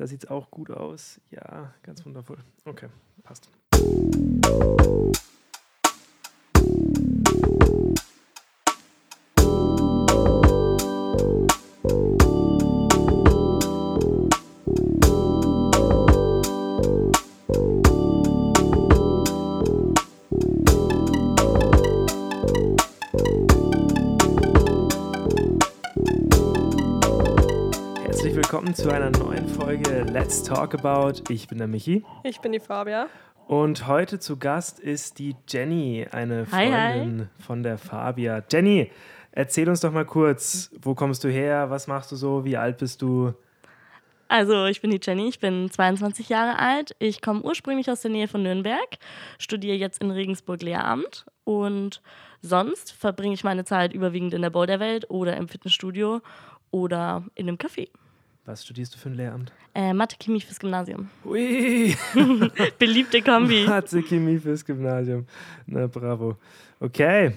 Da sieht es auch gut aus. Ja, ganz wundervoll. Okay, passt. Zu einer neuen Folge Let's Talk About. Ich bin der Michi. Ich bin die Fabia. Und heute zu Gast ist die Jenny, eine Hi, Freundin von der Fabia. Jenny, erzähl uns doch mal kurz, wo kommst du her, was machst du so, wie alt bist du? Also, ich bin die Jenny, ich bin 22 Jahre alt. Ich komme ursprünglich aus der Nähe von Nürnberg, studiere jetzt in Regensburg Lehramt und sonst verbringe ich meine Zeit überwiegend in der Boulderwelt oder im Fitnessstudio oder in einem Café. Was studierst du für ein Lehramt? Äh, Mathe, Chemie fürs Gymnasium. Ui, Beliebte Kombi. Mathe Chemie fürs Gymnasium. Na, bravo. Okay.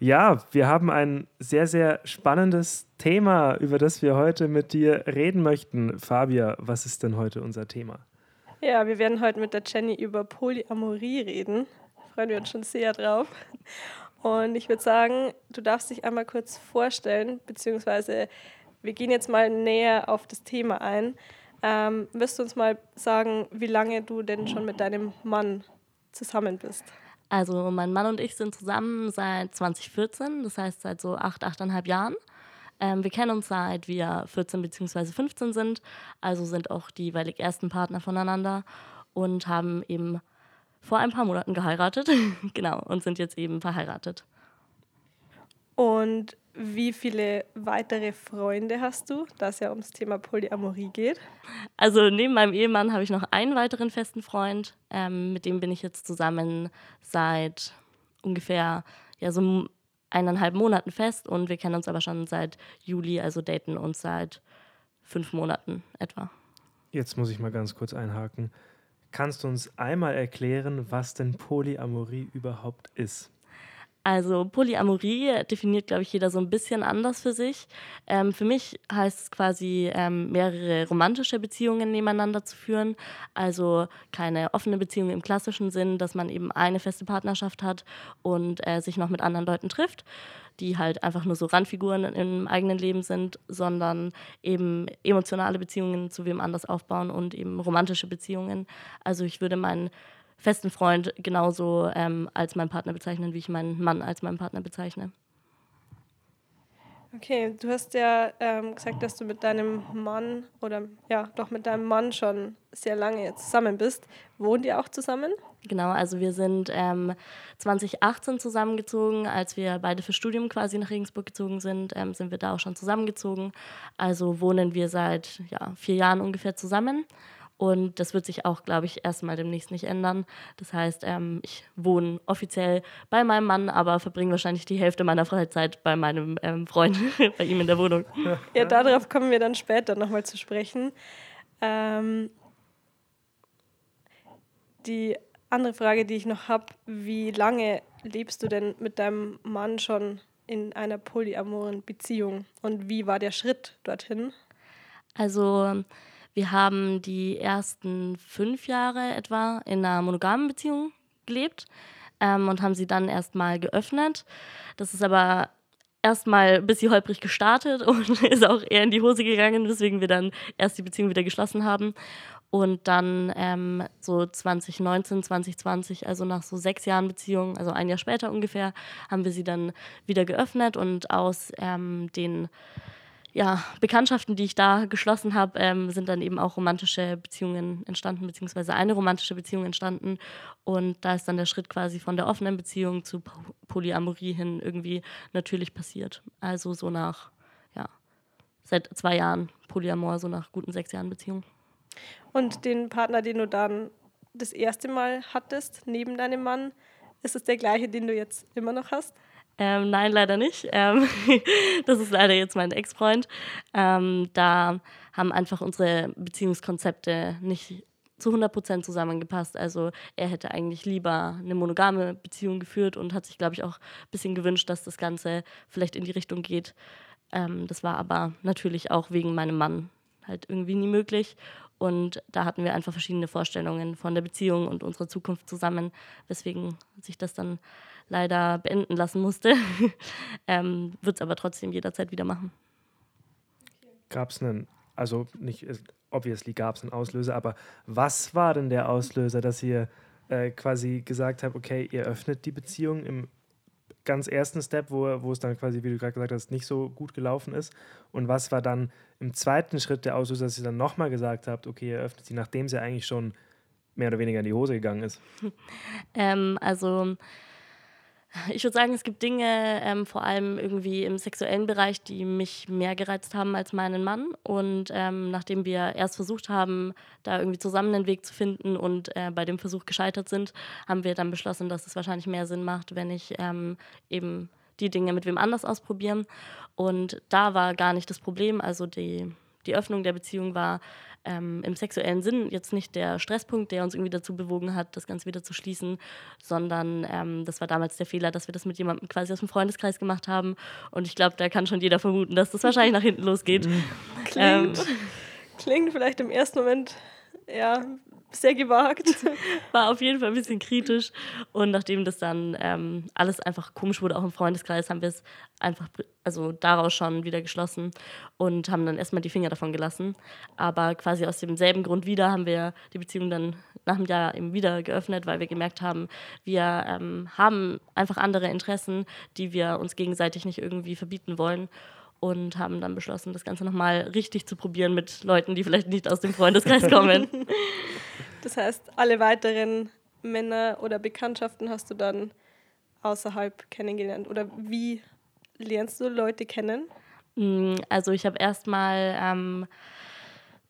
Ja, wir haben ein sehr, sehr spannendes Thema, über das wir heute mit dir reden möchten. Fabia, was ist denn heute unser Thema? Ja, wir werden heute mit der Jenny über Polyamorie reden. Freuen wir uns schon sehr drauf. Und ich würde sagen, du darfst dich einmal kurz vorstellen, beziehungsweise wir gehen jetzt mal näher auf das Thema ein. Ähm, wirst du uns mal sagen, wie lange du denn schon mit deinem Mann zusammen bist? Also, mein Mann und ich sind zusammen seit 2014, das heißt seit so acht, achteinhalb Jahren. Ähm, wir kennen uns seit wir 14 bzw. 15 sind, also sind auch die jeweilig ersten Partner voneinander und haben eben vor ein paar Monaten geheiratet. genau, und sind jetzt eben verheiratet. Und wie viele weitere Freunde hast du, da es ja ums Thema Polyamorie geht? Also neben meinem Ehemann habe ich noch einen weiteren festen Freund. Ähm, mit dem bin ich jetzt zusammen seit ungefähr ja, so eineinhalb Monaten fest und wir kennen uns aber schon seit Juli, also daten uns seit fünf Monaten etwa. Jetzt muss ich mal ganz kurz einhaken. Kannst du uns einmal erklären, was denn Polyamorie überhaupt ist? Also Polyamorie definiert, glaube ich, jeder so ein bisschen anders für sich. Ähm, für mich heißt es quasi, ähm, mehrere romantische Beziehungen nebeneinander zu führen. Also keine offene Beziehung im klassischen Sinn, dass man eben eine feste Partnerschaft hat und äh, sich noch mit anderen Leuten trifft, die halt einfach nur so Randfiguren im eigenen Leben sind, sondern eben emotionale Beziehungen zu wem anders aufbauen und eben romantische Beziehungen. Also ich würde meinen festen Freund genauso ähm, als meinen Partner bezeichnen, wie ich meinen Mann als meinen Partner bezeichne. Okay, du hast ja ähm, gesagt, dass du mit deinem Mann oder ja, doch mit deinem Mann schon sehr lange jetzt zusammen bist. Wohnt ihr auch zusammen? Genau, also wir sind ähm, 2018 zusammengezogen, als wir beide für Studium quasi nach Regensburg gezogen sind, ähm, sind wir da auch schon zusammengezogen. Also wohnen wir seit ja, vier Jahren ungefähr zusammen. Und das wird sich auch, glaube ich, erstmal demnächst nicht ändern. Das heißt, ähm, ich wohne offiziell bei meinem Mann, aber verbringe wahrscheinlich die Hälfte meiner Freizeit bei meinem ähm, Freund, bei ihm in der Wohnung. Ja, darauf kommen wir dann später nochmal zu sprechen. Ähm, die andere Frage, die ich noch habe, wie lange lebst du denn mit deinem Mann schon in einer polyamoren Beziehung und wie war der Schritt dorthin? Also wir haben die ersten fünf Jahre etwa in einer monogamen Beziehung gelebt ähm, und haben sie dann erstmal geöffnet. Das ist aber erstmal ein bisschen holprig gestartet und ist auch eher in die Hose gegangen, weswegen wir dann erst die Beziehung wieder geschlossen haben. Und dann ähm, so 2019, 2020, also nach so sechs Jahren Beziehung, also ein Jahr später ungefähr, haben wir sie dann wieder geöffnet und aus ähm, den ja, Bekanntschaften, die ich da geschlossen habe, ähm, sind dann eben auch romantische Beziehungen entstanden, beziehungsweise eine romantische Beziehung entstanden. Und da ist dann der Schritt quasi von der offenen Beziehung zu Polyamorie hin irgendwie natürlich passiert. Also so nach, ja, seit zwei Jahren Polyamor, so nach guten sechs Jahren Beziehung. Und den Partner, den du dann das erste Mal hattest, neben deinem Mann, ist es der gleiche, den du jetzt immer noch hast? Ähm, nein, leider nicht. Ähm, das ist leider jetzt mein Ex-Freund. Ähm, da haben einfach unsere Beziehungskonzepte nicht zu 100% zusammengepasst. Also er hätte eigentlich lieber eine monogame Beziehung geführt und hat sich, glaube ich, auch ein bisschen gewünscht, dass das Ganze vielleicht in die Richtung geht. Ähm, das war aber natürlich auch wegen meinem Mann halt irgendwie nie möglich. Und da hatten wir einfach verschiedene Vorstellungen von der Beziehung und unserer Zukunft zusammen, weswegen sich das dann leider beenden lassen musste. ähm, Wird es aber trotzdem jederzeit wieder machen. Gab es einen, also nicht, obviously gab es einen Auslöser, aber was war denn der Auslöser, dass ihr äh, quasi gesagt habt, okay, ihr öffnet die Beziehung im ganz ersten Step, wo, wo es dann quasi, wie du gerade gesagt hast, nicht so gut gelaufen ist? Und was war dann im zweiten Schritt der Auslöser, dass ihr dann nochmal gesagt habt, okay, ihr öffnet sie, nachdem sie eigentlich schon mehr oder weniger in die Hose gegangen ist? Ähm, also ich würde sagen, es gibt Dinge, ähm, vor allem irgendwie im sexuellen Bereich, die mich mehr gereizt haben als meinen Mann. Und ähm, nachdem wir erst versucht haben, da irgendwie zusammen einen Weg zu finden und äh, bei dem Versuch gescheitert sind, haben wir dann beschlossen, dass es wahrscheinlich mehr Sinn macht, wenn ich ähm, eben die Dinge mit wem anders ausprobieren. Und da war gar nicht das Problem. Also die, die Öffnung der Beziehung war ähm, im sexuellen Sinn jetzt nicht der Stresspunkt, der uns irgendwie dazu bewogen hat, das Ganze wieder zu schließen, sondern ähm, das war damals der Fehler, dass wir das mit jemandem quasi aus dem Freundeskreis gemacht haben. Und ich glaube, da kann schon jeder vermuten, dass das wahrscheinlich nach hinten losgeht. Klingt, ähm, klingt vielleicht im ersten Moment ja, sehr gewagt. War auf jeden Fall ein bisschen kritisch. Und nachdem das dann ähm, alles einfach komisch wurde, auch im Freundeskreis, haben wir es einfach also daraus schon wieder geschlossen und haben dann erstmal die Finger davon gelassen. Aber quasi aus demselben Grund wieder haben wir die Beziehung dann nach einem Jahr eben wieder geöffnet, weil wir gemerkt haben, wir ähm, haben einfach andere Interessen, die wir uns gegenseitig nicht irgendwie verbieten wollen und haben dann beschlossen, das Ganze nochmal richtig zu probieren mit Leuten, die vielleicht nicht aus dem Freundeskreis kommen. Das heißt, alle weiteren Männer oder Bekanntschaften hast du dann außerhalb kennengelernt? Oder wie lernst du Leute kennen? Mm, also ich habe erstmal ähm,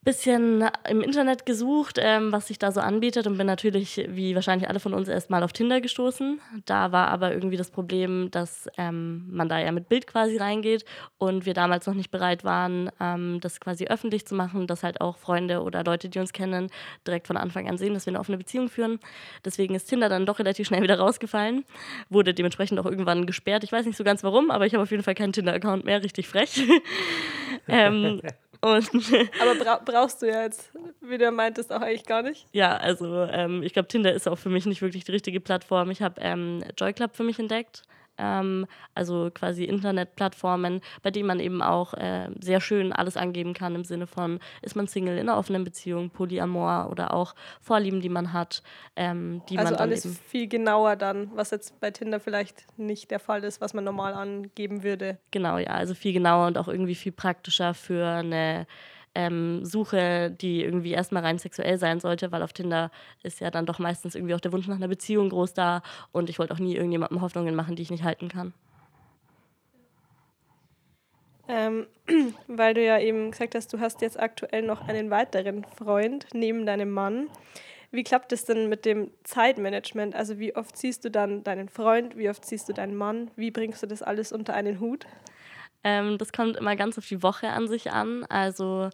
bisschen im Internet gesucht, ähm, was sich da so anbietet und bin natürlich, wie wahrscheinlich alle von uns, erstmal auf Tinder gestoßen. Da war aber irgendwie das Problem, dass ähm, man da ja mit Bild quasi reingeht und wir damals noch nicht bereit waren, ähm, das quasi öffentlich zu machen, dass halt auch Freunde oder Leute, die uns kennen, direkt von Anfang an sehen, dass wir eine offene Beziehung führen. Deswegen ist Tinder dann doch relativ schnell wieder rausgefallen, wurde dementsprechend auch irgendwann gesperrt. Ich weiß nicht so ganz warum, aber ich habe auf jeden Fall keinen Tinder-Account mehr, richtig frech. Aber bra brauchst du ja jetzt, wie du meintest, auch eigentlich gar nicht. Ja, also ähm, ich glaube, Tinder ist auch für mich nicht wirklich die richtige Plattform. Ich habe ähm, Joy Club für mich entdeckt ähm, also quasi Internetplattformen, bei denen man eben auch äh, sehr schön alles angeben kann im Sinne von, ist man Single in einer offenen Beziehung, Polyamor oder auch Vorlieben, die man hat. Ähm, die also man alles eben viel genauer dann, was jetzt bei Tinder vielleicht nicht der Fall ist, was man normal angeben würde. Genau, ja, also viel genauer und auch irgendwie viel praktischer für eine ähm, suche, die irgendwie erstmal rein sexuell sein sollte, weil auf Tinder ist ja dann doch meistens irgendwie auch der Wunsch nach einer Beziehung groß da und ich wollte auch nie irgendjemandem Hoffnungen machen, die ich nicht halten kann. Ähm, weil du ja eben gesagt hast, du hast jetzt aktuell noch einen weiteren Freund neben deinem Mann. Wie klappt es denn mit dem Zeitmanagement? Also wie oft siehst du dann deinen Freund, wie oft siehst du deinen Mann? Wie bringst du das alles unter einen Hut? Ähm, das kommt immer ganz auf die Woche an sich an. Also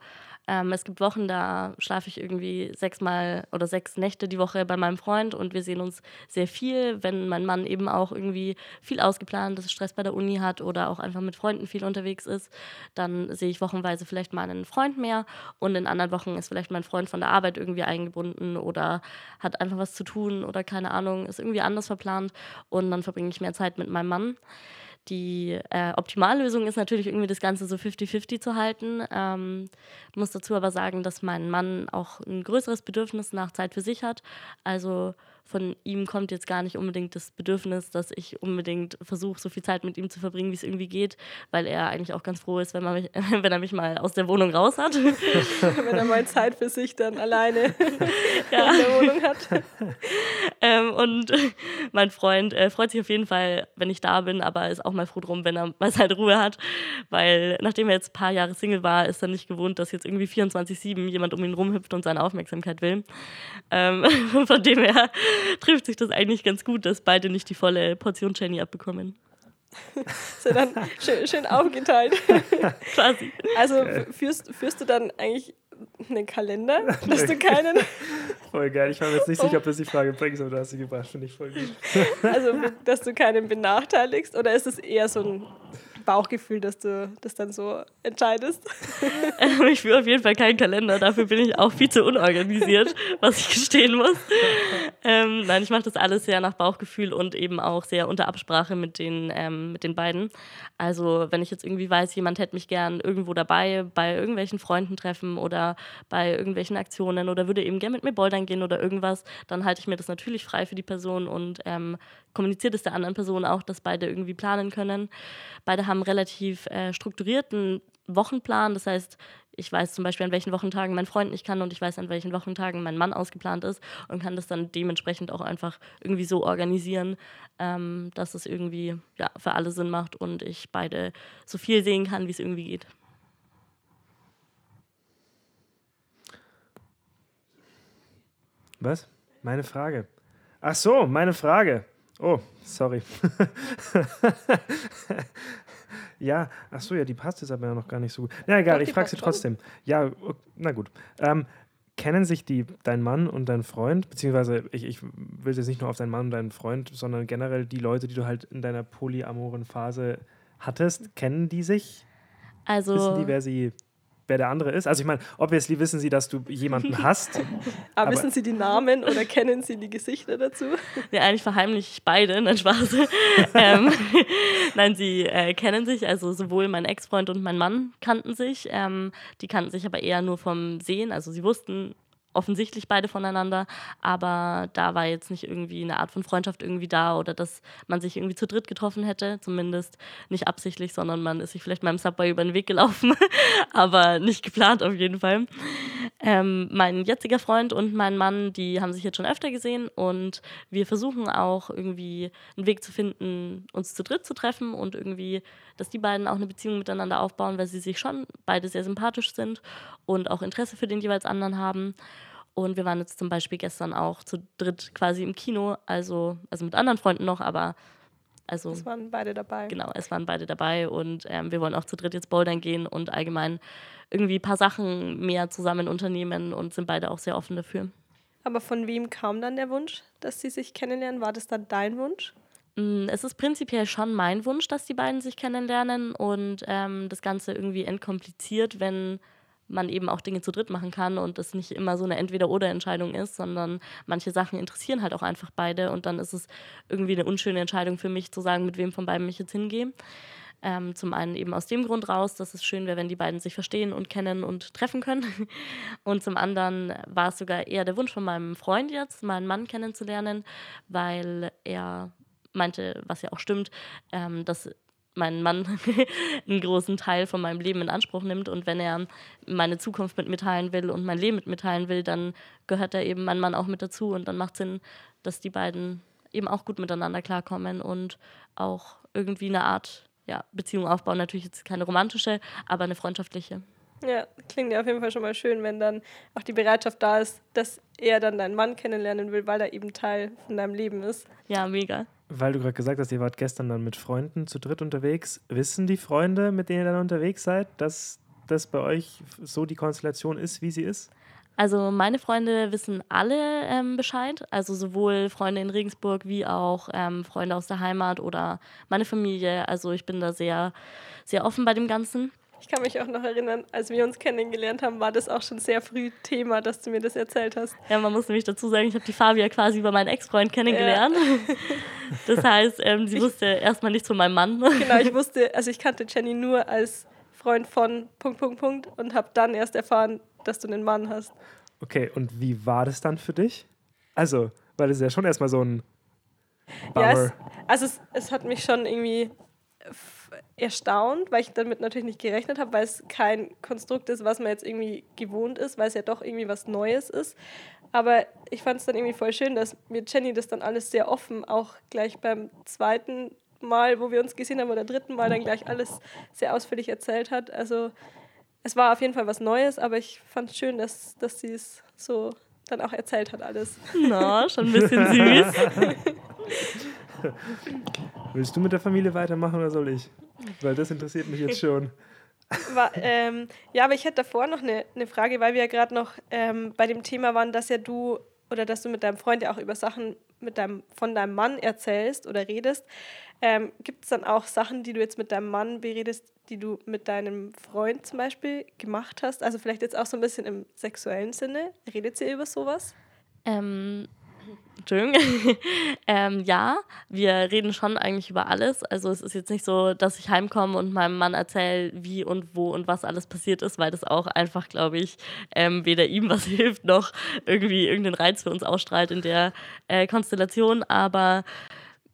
ähm, es gibt Wochen, da schlafe ich irgendwie sechsmal oder sechs Nächte die Woche bei meinem Freund und wir sehen uns sehr viel, wenn mein Mann eben auch irgendwie viel ausgeplantes Stress bei der Uni hat oder auch einfach mit Freunden viel unterwegs ist, dann sehe ich wochenweise vielleicht mal einen Freund mehr und in anderen Wochen ist vielleicht mein Freund von der Arbeit irgendwie eingebunden oder hat einfach was zu tun oder keine Ahnung, ist irgendwie anders verplant und dann verbringe ich mehr Zeit mit meinem Mann. Die äh, Optimallösung ist natürlich irgendwie das Ganze so 50-50 zu halten. Ähm, muss dazu aber sagen, dass mein Mann auch ein größeres Bedürfnis nach Zeit für sich hat. Also von ihm kommt jetzt gar nicht unbedingt das Bedürfnis, dass ich unbedingt versuche, so viel Zeit mit ihm zu verbringen, wie es irgendwie geht, weil er eigentlich auch ganz froh ist, wenn, man mich, wenn er mich mal aus der Wohnung raus hat. wenn er mal Zeit für sich dann alleine ja. in der Wohnung hat. Ähm, und mein Freund äh, freut sich auf jeden Fall, wenn ich da bin, aber ist auch mal froh drum, wenn er mal seine Ruhe hat, weil nachdem er jetzt ein paar Jahre Single war, ist er nicht gewohnt, dass jetzt irgendwie 24-7 jemand um ihn rumhüpft und seine Aufmerksamkeit will. Ähm, von dem her trifft sich das eigentlich ganz gut, dass beide nicht die volle Portion Jenny abbekommen. so dann schön, schön aufgeteilt. Quasi. Also führst, führst du dann eigentlich einen Kalender, dass du keinen. voll geil. Ich war mir jetzt nicht sicher, ob das die Frage bringst, aber du hast sie gebracht. Finde ich voll gut. also, dass du keinen benachteiligst oder ist es eher so ein Bauchgefühl, dass du das dann so entscheidest? Ich führe auf jeden Fall keinen Kalender, dafür bin ich auch viel zu unorganisiert, was ich gestehen muss. Ähm, nein, ich mache das alles sehr nach Bauchgefühl und eben auch sehr unter Absprache mit den, ähm, mit den beiden. Also wenn ich jetzt irgendwie weiß, jemand hätte mich gern irgendwo dabei, bei irgendwelchen Freunden treffen oder bei irgendwelchen Aktionen oder würde eben gern mit mir bouldern gehen oder irgendwas, dann halte ich mir das natürlich frei für die Person und ähm, kommuniziert es der anderen Person auch, dass beide irgendwie planen können. Beide haben relativ äh, strukturierten Wochenplan. Das heißt, ich weiß zum Beispiel, an welchen Wochentagen mein Freund nicht kann und ich weiß, an welchen Wochentagen mein Mann ausgeplant ist und kann das dann dementsprechend auch einfach irgendwie so organisieren, ähm, dass es irgendwie ja, für alle Sinn macht und ich beide so viel sehen kann, wie es irgendwie geht. Was? Meine Frage. Ach so, meine Frage. Oh, sorry. ja, ach so, ja, die passt jetzt aber ja noch gar nicht so gut. Na egal, Doch, ich frage sie trotzdem. Ja, na gut. Ähm, kennen sich die, dein Mann und dein Freund, beziehungsweise ich, ich will jetzt nicht nur auf deinen Mann und deinen Freund, sondern generell die Leute, die du halt in deiner polyamoren Phase hattest, kennen die sich? Also. Wissen die, wer sie wer der andere ist? Also ich meine, obviously wissen sie, dass du jemanden hast. aber, aber, wissen sie die Namen oder kennen sie die Gesichter dazu? Ja, eigentlich verheimliche ich beide, nein, Spaß. ähm, nein, sie äh, kennen sich, also sowohl mein Ex-Freund und mein Mann kannten sich. Ähm, die kannten sich aber eher nur vom Sehen, also sie wussten, offensichtlich beide voneinander, aber da war jetzt nicht irgendwie eine Art von Freundschaft irgendwie da oder dass man sich irgendwie zu dritt getroffen hätte, zumindest nicht absichtlich, sondern man ist sich vielleicht mal im Subway über den Weg gelaufen, aber nicht geplant auf jeden Fall. Ähm, mein jetziger Freund und mein Mann, die haben sich jetzt schon öfter gesehen und wir versuchen auch irgendwie einen Weg zu finden, uns zu dritt zu treffen und irgendwie, dass die beiden auch eine Beziehung miteinander aufbauen, weil sie sich schon beide sehr sympathisch sind und auch Interesse für den jeweils anderen haben. Und wir waren jetzt zum Beispiel gestern auch zu dritt quasi im Kino, also, also mit anderen Freunden noch, aber also. Es waren beide dabei. Genau, es waren beide dabei und ähm, wir wollen auch zu dritt jetzt bouldern gehen und allgemein irgendwie ein paar Sachen mehr zusammen unternehmen und sind beide auch sehr offen dafür. Aber von wem kam dann der Wunsch, dass sie sich kennenlernen? War das dann dein Wunsch? Mm, es ist prinzipiell schon mein Wunsch, dass die beiden sich kennenlernen und ähm, das Ganze irgendwie entkompliziert, wenn man eben auch Dinge zu dritt machen kann und es nicht immer so eine Entweder-Oder-Entscheidung ist, sondern manche Sachen interessieren halt auch einfach beide und dann ist es irgendwie eine unschöne Entscheidung für mich zu sagen, mit wem von beiden ich jetzt hingehe. Ähm, zum einen eben aus dem Grund raus, dass es schön wäre, wenn die beiden sich verstehen und kennen und treffen können. Und zum anderen war es sogar eher der Wunsch von meinem Freund jetzt, meinen Mann kennenzulernen, weil er meinte, was ja auch stimmt, ähm, dass mein Mann einen großen Teil von meinem Leben in Anspruch nimmt und wenn er meine Zukunft mit mir teilen will und mein Leben mit mir teilen will, dann gehört da eben mein Mann auch mit dazu und dann macht Sinn, dass die beiden eben auch gut miteinander klarkommen und auch irgendwie eine Art ja, Beziehung aufbauen. Natürlich jetzt keine romantische, aber eine freundschaftliche. Ja, klingt ja auf jeden Fall schon mal schön, wenn dann auch die Bereitschaft da ist, dass er dann deinen Mann kennenlernen will, weil er eben Teil von deinem Leben ist. Ja, mega. Weil du gerade gesagt hast, ihr wart gestern dann mit Freunden zu dritt unterwegs. Wissen die Freunde, mit denen ihr dann unterwegs seid, dass das bei euch so die Konstellation ist, wie sie ist? Also meine Freunde wissen alle ähm, Bescheid, also sowohl Freunde in Regensburg wie auch ähm, Freunde aus der Heimat oder meine Familie. Also ich bin da sehr, sehr offen bei dem Ganzen. Ich kann mich auch noch erinnern, als wir uns kennengelernt haben, war das auch schon sehr früh Thema, dass du mir das erzählt hast. Ja, man muss nämlich dazu sagen, ich habe die Fabia quasi über meinen Ex-Freund kennengelernt. Ja. Das heißt, ähm, sie wusste erstmal nichts von meinem Mann. Genau, ich wusste, also ich kannte Jenny nur als Freund von Punkt, Punkt, Punkt und habe dann erst erfahren, dass du einen Mann hast. Okay, und wie war das dann für dich? Also, weil das ist ja schon erstmal so ein Bummer. Ja, es, also es, es hat mich schon irgendwie erstaunt, weil ich damit natürlich nicht gerechnet habe, weil es kein Konstrukt ist, was man jetzt irgendwie gewohnt ist, weil es ja doch irgendwie was Neues ist. Aber ich fand es dann irgendwie voll schön, dass mir Jenny das dann alles sehr offen, auch gleich beim zweiten Mal, wo wir uns gesehen haben, oder dritten Mal dann gleich alles sehr ausführlich erzählt hat. Also es war auf jeden Fall was Neues, aber ich fand es schön, dass, dass sie es so dann auch erzählt hat alles. Na, schon ein bisschen süß. Willst du mit der Familie weitermachen oder soll ich? Weil das interessiert mich jetzt schon. War, ähm, ja, aber ich hätte davor noch eine, eine Frage, weil wir ja gerade noch ähm, bei dem Thema waren, dass ja du oder dass du mit deinem Freund ja auch über Sachen mit deinem, von deinem Mann erzählst oder redest, ähm, gibt es dann auch Sachen, die du jetzt mit deinem Mann beredest, die du mit deinem Freund zum Beispiel gemacht hast? Also vielleicht jetzt auch so ein bisschen im sexuellen Sinne. Redet ihr über sowas? Ähm, Entschuldigung. ähm, ja, wir reden schon eigentlich über alles. Also es ist jetzt nicht so, dass ich heimkomme und meinem Mann erzähle, wie und wo und was alles passiert ist, weil das auch einfach, glaube ich, ähm, weder ihm was hilft, noch irgendwie irgendeinen Reiz für uns ausstrahlt in der äh, Konstellation. Aber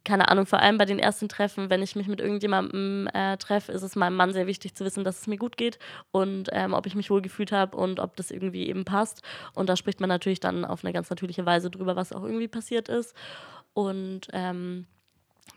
keine Ahnung, vor allem bei den ersten Treffen, wenn ich mich mit irgendjemandem äh, treffe, ist es meinem Mann sehr wichtig zu wissen, dass es mir gut geht und ähm, ob ich mich wohl gefühlt habe und ob das irgendwie eben passt. Und da spricht man natürlich dann auf eine ganz natürliche Weise drüber, was auch irgendwie passiert ist. Und ähm,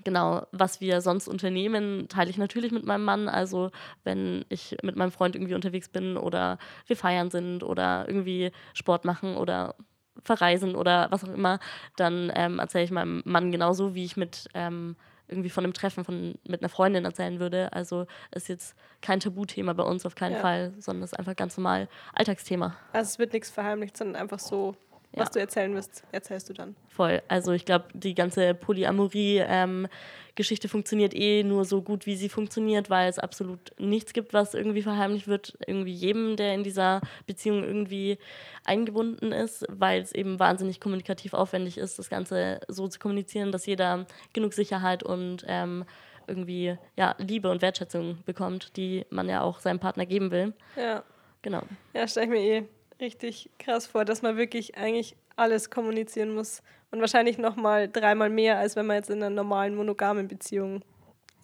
Genau, was wir sonst unternehmen, teile ich natürlich mit meinem Mann. Also wenn ich mit meinem Freund irgendwie unterwegs bin oder wir feiern sind oder irgendwie Sport machen oder verreisen oder was auch immer, dann ähm, erzähle ich meinem Mann genauso, wie ich mit ähm, irgendwie von einem Treffen von, mit einer Freundin erzählen würde. Also ist jetzt kein Tabuthema bei uns auf keinen ja. Fall, sondern ist einfach ganz normal Alltagsthema. Also es wird nichts verheimlicht, sondern einfach so was du erzählen wirst, erzählst du dann. Voll. Also ich glaube, die ganze Polyamorie-Geschichte ähm, funktioniert eh nur so gut, wie sie funktioniert, weil es absolut nichts gibt, was irgendwie verheimlicht wird. Irgendwie jedem, der in dieser Beziehung irgendwie eingebunden ist, weil es eben wahnsinnig kommunikativ aufwendig ist, das Ganze so zu kommunizieren, dass jeder genug Sicherheit und ähm, irgendwie ja, Liebe und Wertschätzung bekommt, die man ja auch seinem Partner geben will. Ja. Genau. Ja, stelle ich mir eh richtig krass vor, dass man wirklich eigentlich alles kommunizieren muss. Und wahrscheinlich nochmal dreimal mehr, als wenn man jetzt in einer normalen monogamen Beziehung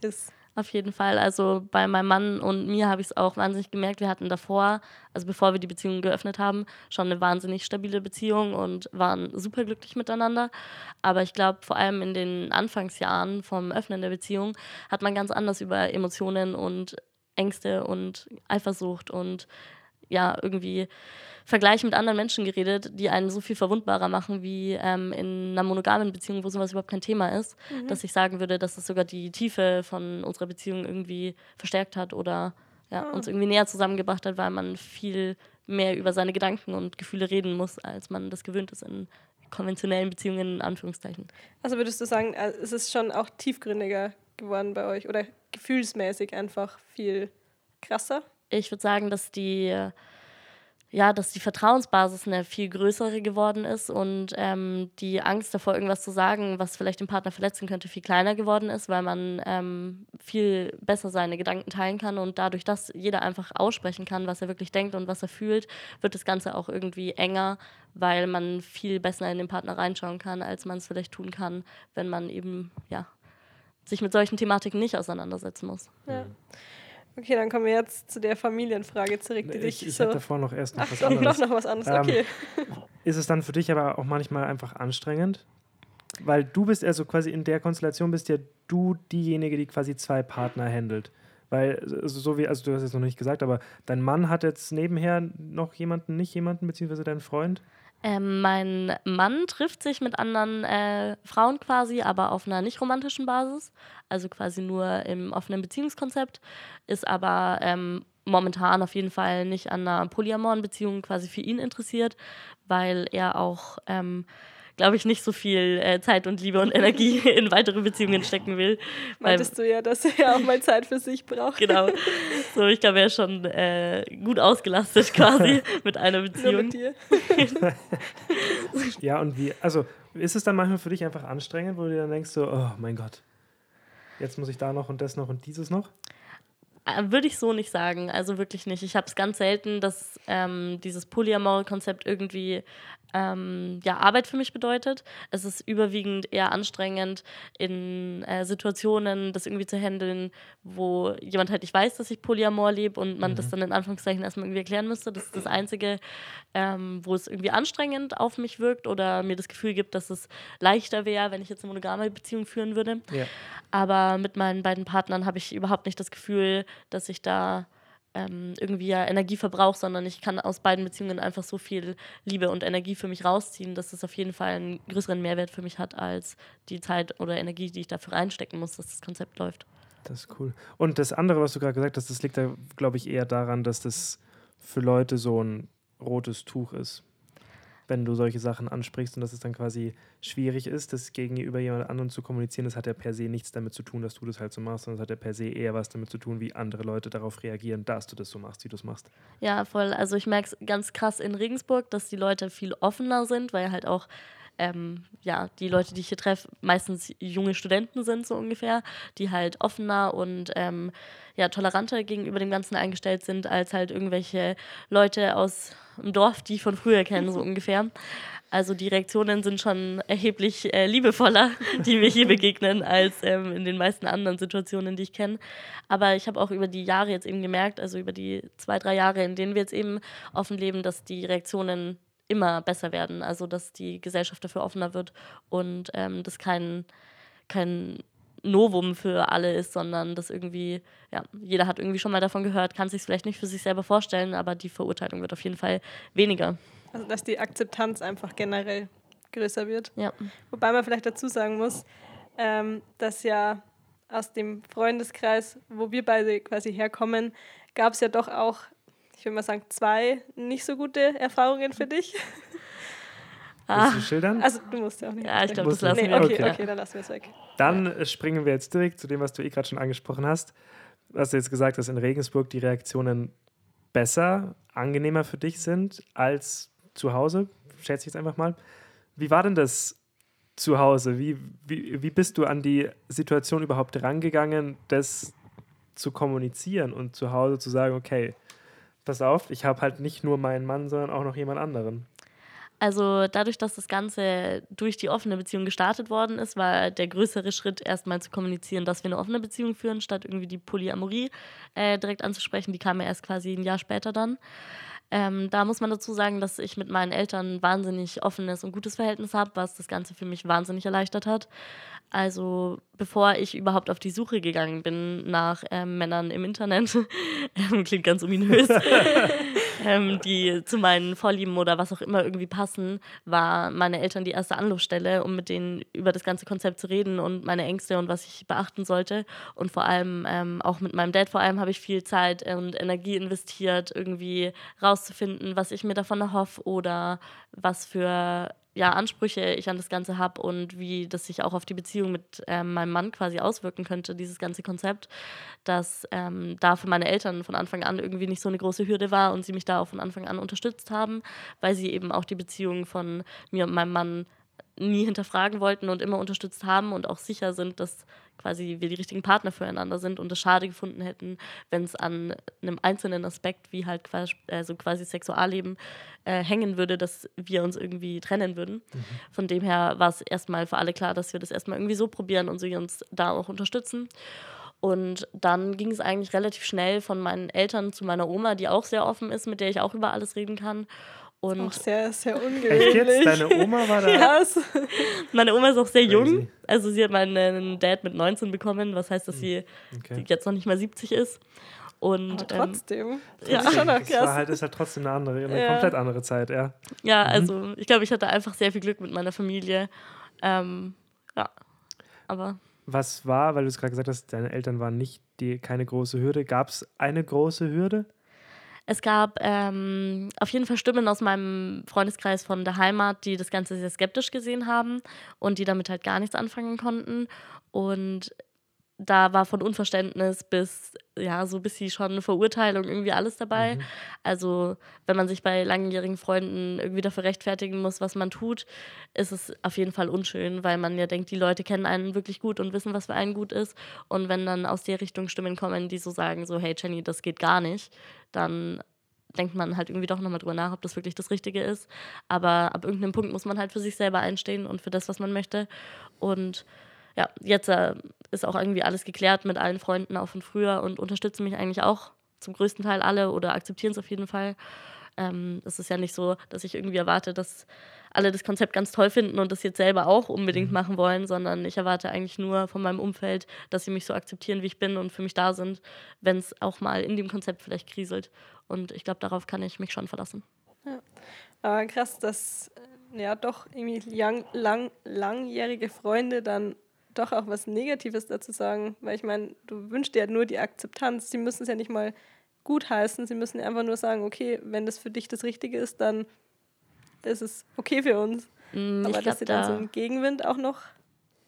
ist. Auf jeden Fall. Also bei meinem Mann und mir habe ich es auch wahnsinnig gemerkt. Wir hatten davor, also bevor wir die Beziehung geöffnet haben, schon eine wahnsinnig stabile Beziehung und waren super glücklich miteinander. Aber ich glaube, vor allem in den Anfangsjahren vom Öffnen der Beziehung hat man ganz anders über Emotionen und Ängste und Eifersucht und ja, irgendwie Vergleich mit anderen Menschen geredet, die einen so viel verwundbarer machen wie ähm, in einer monogamen Beziehung, wo sowas überhaupt kein Thema ist, mhm. dass ich sagen würde, dass es sogar die Tiefe von unserer Beziehung irgendwie verstärkt hat oder ja, mhm. uns irgendwie näher zusammengebracht hat, weil man viel mehr über seine Gedanken und Gefühle reden muss, als man das gewöhnt ist in konventionellen Beziehungen, in Anführungszeichen. Also würdest du sagen, äh, es ist schon auch tiefgründiger geworden bei euch oder gefühlsmäßig einfach viel krasser? Ich würde sagen, dass die ja, dass die Vertrauensbasis eine viel größere geworden ist und ähm, die Angst davor, irgendwas zu sagen, was vielleicht den Partner verletzen könnte, viel kleiner geworden ist, weil man ähm, viel besser seine Gedanken teilen kann und dadurch, dass jeder einfach aussprechen kann, was er wirklich denkt und was er fühlt, wird das Ganze auch irgendwie enger, weil man viel besser in den Partner reinschauen kann, als man es vielleicht tun kann, wenn man eben ja, sich mit solchen Thematiken nicht auseinandersetzen muss. Ja. Okay, dann kommen wir jetzt zu der Familienfrage zurück, die ich, dich so... Ich davor noch erst noch Ach, was anderes. noch, noch was anderes, okay. Ähm, ist es dann für dich aber auch manchmal einfach anstrengend? Weil du bist also quasi in der Konstellation, bist ja du diejenige, die quasi zwei Partner handelt. Weil, also so wie, also du hast es noch nicht gesagt, aber dein Mann hat jetzt nebenher noch jemanden, nicht jemanden, beziehungsweise deinen Freund? Ähm, mein Mann trifft sich mit anderen äh, Frauen quasi, aber auf einer nicht romantischen Basis, also quasi nur im offenen Beziehungskonzept, ist aber ähm, momentan auf jeden Fall nicht an einer polyamoren Beziehung quasi für ihn interessiert, weil er auch ähm, glaube ich, nicht so viel äh, Zeit und Liebe und Energie in weitere Beziehungen stecken will. Meintest du ja, dass er auch mal Zeit für sich braucht. Genau. So, ich glaube, er ist schon äh, gut ausgelastet quasi mit einer Beziehung. Nur mit dir. ja, und wie, also ist es dann manchmal für dich einfach anstrengend, wo du dann denkst so, oh mein Gott, jetzt muss ich da noch und das noch und dieses noch? Äh, würde ich so nicht sagen, also wirklich nicht. Ich habe es ganz selten, dass ähm, dieses Polyamore-Konzept irgendwie ähm, ja, Arbeit für mich bedeutet. Es ist überwiegend eher anstrengend, in äh, Situationen das irgendwie zu handeln, wo jemand halt nicht weiß, dass ich Polyamor lebe und man mhm. das dann in Anführungszeichen erstmal irgendwie erklären müsste. Das ist das Einzige, ähm, wo es irgendwie anstrengend auf mich wirkt oder mir das Gefühl gibt, dass es leichter wäre, wenn ich jetzt eine monogame Beziehung führen würde. Ja. Aber mit meinen beiden Partnern habe ich überhaupt nicht das Gefühl, dass ich da ähm, irgendwie ja Energie verbrauche, sondern ich kann aus beiden Beziehungen einfach so viel Liebe und Energie für mich rausziehen, dass es auf jeden Fall einen größeren Mehrwert für mich hat, als die Zeit oder Energie, die ich dafür reinstecken muss, dass das Konzept läuft. Das ist cool. Und das andere, was du gerade gesagt hast, das liegt da, glaube ich, eher daran, dass das für Leute so ein rotes Tuch ist. Wenn du solche Sachen ansprichst und dass es dann quasi schwierig ist, das gegenüber jemand anderem zu kommunizieren. Das hat ja per se nichts damit zu tun, dass du das halt so machst, sondern es hat ja per se eher was damit zu tun, wie andere Leute darauf reagieren, dass du das so machst, wie du es machst. Ja, voll. Also ich merke es ganz krass in Regensburg, dass die Leute viel offener sind, weil halt auch ähm, ja, die Leute, die ich hier treffe, meistens junge Studenten sind, so ungefähr, die halt offener und ähm, ja, toleranter gegenüber dem Ganzen eingestellt sind, als halt irgendwelche Leute aus dem Dorf, die ich von früher kennen, so ungefähr. Also die Reaktionen sind schon erheblich äh, liebevoller, die mir hier begegnen, als ähm, in den meisten anderen Situationen, die ich kenne. Aber ich habe auch über die Jahre jetzt eben gemerkt, also über die zwei, drei Jahre, in denen wir jetzt eben offen leben, dass die Reaktionen immer besser werden. Also dass die Gesellschaft dafür offener wird und ähm, das kein, kein Novum für alle ist, sondern dass irgendwie, ja, jeder hat irgendwie schon mal davon gehört, kann sich vielleicht nicht für sich selber vorstellen, aber die Verurteilung wird auf jeden Fall weniger. Also dass die Akzeptanz einfach generell größer wird. Ja. Wobei man vielleicht dazu sagen muss, ähm, dass ja aus dem Freundeskreis, wo wir beide quasi herkommen, gab es ja doch auch ich würde mal sagen, zwei nicht so gute Erfahrungen für dich. Willst du schildern? Also du musst ja auch nicht. Ja, ich glaube, das lassen nee, wir okay, okay. okay, dann lassen wir es weg. Dann springen wir jetzt direkt zu dem, was du eh gerade schon angesprochen hast. Was du jetzt gesagt hast, in Regensburg die Reaktionen besser, angenehmer für dich sind als zu Hause, schätze ich jetzt einfach mal. Wie war denn das zu Hause? Wie, wie, wie bist du an die Situation überhaupt rangegangen, das zu kommunizieren und zu Hause zu sagen, okay, pass auf, ich habe halt nicht nur meinen Mann, sondern auch noch jemand anderen. Also dadurch, dass das Ganze durch die offene Beziehung gestartet worden ist, war der größere Schritt erstmal zu kommunizieren, dass wir eine offene Beziehung führen, statt irgendwie die Polyamorie äh, direkt anzusprechen. Die kam ja erst quasi ein Jahr später dann. Ähm, da muss man dazu sagen, dass ich mit meinen Eltern ein wahnsinnig offenes und gutes Verhältnis habe, was das Ganze für mich wahnsinnig erleichtert hat. Also bevor ich überhaupt auf die Suche gegangen bin nach ähm, Männern im Internet, ähm, klingt ganz ominös, ähm, die zu meinen Vorlieben oder was auch immer irgendwie passen, war meine Eltern die erste Anlaufstelle, um mit denen über das ganze Konzept zu reden und meine Ängste und was ich beachten sollte. Und vor allem ähm, auch mit meinem Dad vor allem habe ich viel Zeit und Energie investiert, irgendwie rauszufinden, was ich mir davon erhoffe oder was für ja, Ansprüche ich an das Ganze habe und wie das sich auch auf die Beziehung mit ähm, meinem Mann quasi auswirken könnte, dieses ganze Konzept, dass ähm, da für meine Eltern von Anfang an irgendwie nicht so eine große Hürde war und sie mich da auch von Anfang an unterstützt haben, weil sie eben auch die Beziehung von mir und meinem Mann nie hinterfragen wollten und immer unterstützt haben und auch sicher sind, dass quasi wir die richtigen Partner füreinander sind und es schade gefunden hätten, wenn es an einem einzelnen Aspekt wie halt quasi, also quasi Sexualleben äh, hängen würde, dass wir uns irgendwie trennen würden. Mhm. Von dem her war es erstmal für alle klar, dass wir das erstmal irgendwie so probieren und sie uns da auch unterstützen. Und dann ging es eigentlich relativ schnell von meinen Eltern zu meiner Oma, die auch sehr offen ist, mit der ich auch über alles reden kann. Und auch sehr, sehr ungewöhnlich. Echt jetzt? Deine Oma war da? Ja, meine Oma ist auch sehr Crazy. jung. Also sie hat meinen Dad mit 19 bekommen, was heißt, dass hm, sie okay. jetzt noch nicht mal 70 ist. Und, Aber trotzdem. Ähm, ja, schon noch krass. Das war halt, ist halt trotzdem eine andere, eine ja. komplett andere Zeit, ja. Ja, mhm. also ich glaube, ich hatte einfach sehr viel Glück mit meiner Familie. Ähm, ja, aber. Was war, weil du es gerade gesagt hast, deine Eltern waren nicht die, keine große Hürde. Gab es eine große Hürde? Es gab ähm, auf jeden Fall Stimmen aus meinem Freundeskreis von der Heimat, die das Ganze sehr skeptisch gesehen haben und die damit halt gar nichts anfangen konnten. Und da war von Unverständnis bis, ja, so bis sie schon Verurteilung irgendwie alles dabei. Mhm. Also, wenn man sich bei langjährigen Freunden irgendwie dafür rechtfertigen muss, was man tut, ist es auf jeden Fall unschön, weil man ja denkt, die Leute kennen einen wirklich gut und wissen, was für einen gut ist. Und wenn dann aus der Richtung Stimmen kommen, die so sagen, so, hey Jenny, das geht gar nicht, dann denkt man halt irgendwie doch nochmal drüber nach, ob das wirklich das Richtige ist. Aber ab irgendeinem Punkt muss man halt für sich selber einstehen und für das, was man möchte. Und ja, jetzt äh, ist auch irgendwie alles geklärt mit allen Freunden auch von früher und unterstützen mich eigentlich auch zum größten Teil alle oder akzeptieren es auf jeden Fall. Ähm, es ist ja nicht so, dass ich irgendwie erwarte, dass alle das Konzept ganz toll finden und das jetzt selber auch unbedingt mhm. machen wollen, sondern ich erwarte eigentlich nur von meinem Umfeld, dass sie mich so akzeptieren, wie ich bin und für mich da sind, wenn es auch mal in dem Konzept vielleicht kriselt. Und ich glaube, darauf kann ich mich schon verlassen. Ja. Aber krass, dass äh, ja doch irgendwie lang, lang, langjährige Freunde dann doch auch was Negatives dazu sagen, weil ich meine, du wünschst dir ja nur die Akzeptanz. Sie müssen es ja nicht mal gut heißen, sie müssen einfach nur sagen, okay, wenn das für dich das Richtige ist, dann ist es okay für uns. Mm, Aber dass glaube, sie dann so einen Gegenwind auch noch.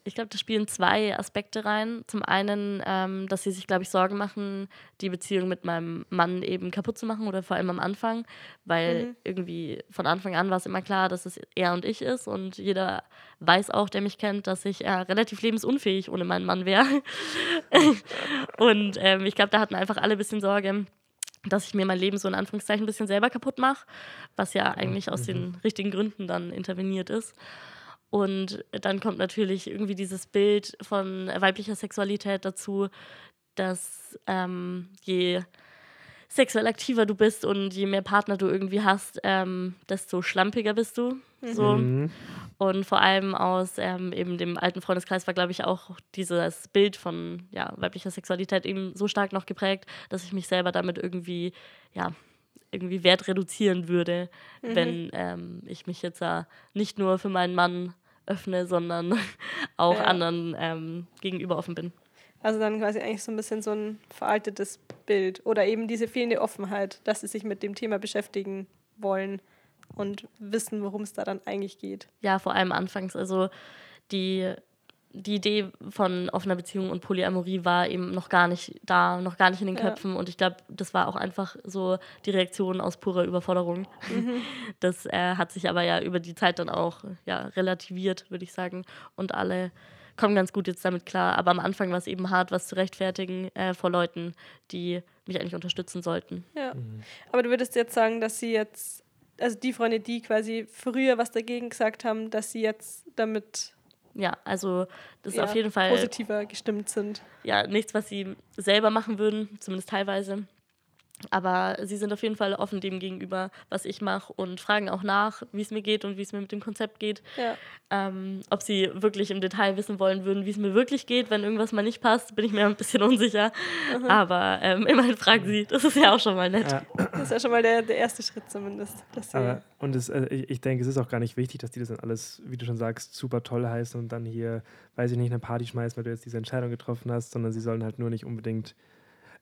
Ich glaub, da spielen zwei Aspekte rein. Zum einen, ähm, dass sie sich, glaube ich, Sorgen machen, die Beziehung mit meinem Mann eben kaputt zu machen oder vor allem am Anfang, weil Mhm. irgendwie von Anfang an war es immer klar, dass es er und ich ist und jeder weiß auch, der mich kennt, dass ich äh, relativ lebensunfähig ohne meinen Mann wäre. und ähm, ich glaube, da hatten einfach alle ein bisschen Sorge, dass ich mir mein Leben so in Anführungszeichen ein bisschen selber kaputt mache, was ja eigentlich aus den richtigen Gründen dann interveniert ist. Und dann kommt natürlich irgendwie dieses Bild von weiblicher Sexualität dazu, dass ähm, je sexuell aktiver du bist und je mehr Partner du irgendwie hast, ähm, desto schlampiger bist du. So. Mhm. Und vor allem aus ähm, eben dem alten Freundeskreis war, glaube ich, auch dieses Bild von ja, weiblicher Sexualität eben so stark noch geprägt, dass ich mich selber damit irgendwie, ja, irgendwie Wert reduzieren würde, wenn ähm, ich mich jetzt äh, nicht nur für meinen Mann öffne, sondern auch Ja. anderen ähm, gegenüber offen bin. Also dann quasi eigentlich so ein bisschen so ein veraltetes Bild oder eben diese fehlende Offenheit, dass sie sich mit dem Thema beschäftigen wollen und wissen, worum es da dann eigentlich geht. Ja, vor allem anfangs. Also die, die Idee von offener Beziehung und Polyamorie war eben noch gar nicht da, noch gar nicht in den Ja. Köpfen. Und ich glaube, das war auch einfach so die Reaktion aus purer Überforderung. Das äh, hat sich aber ja über die Zeit dann auch ja, relativiert, würde ich sagen. Und alle kommen ganz gut jetzt damit klar. Aber am Anfang war es eben hart, was zu rechtfertigen äh, vor Leuten, die mich eigentlich unterstützen sollten. Ja. Aber du würdest jetzt sagen, dass sie jetzt, also die Freunde, die quasi früher was dagegen gesagt haben, dass sie jetzt damit Ja, also das ist auf jeden Fall positiver gestimmt sind. ja, nichts, was sie selber machen würden, zumindest teilweise. Aber sie sind auf jeden Fall offen dem gegenüber, was ich mache und fragen auch nach, wie es mir geht und wie es mir mit dem Konzept geht. Ja. Ähm, ob sie wirklich im Detail wissen wollen würden, wie es mir wirklich geht, wenn irgendwas mal nicht passt, bin ich mir ein bisschen unsicher. Aber ähm, immerhin fragen sie. Das ist ja auch schon mal nett. Ja, Das ist ja schon mal der, der erste Schritt zumindest. Dass sie, aber, und es, ich ich denke, es ist auch gar nicht wichtig, dass die das dann alles, wie du schon sagst, super toll heißen und dann hier, weiß ich nicht, eine Party schmeißen, weil du jetzt diese Entscheidung getroffen hast, sondern sie sollen halt nur nicht unbedingt.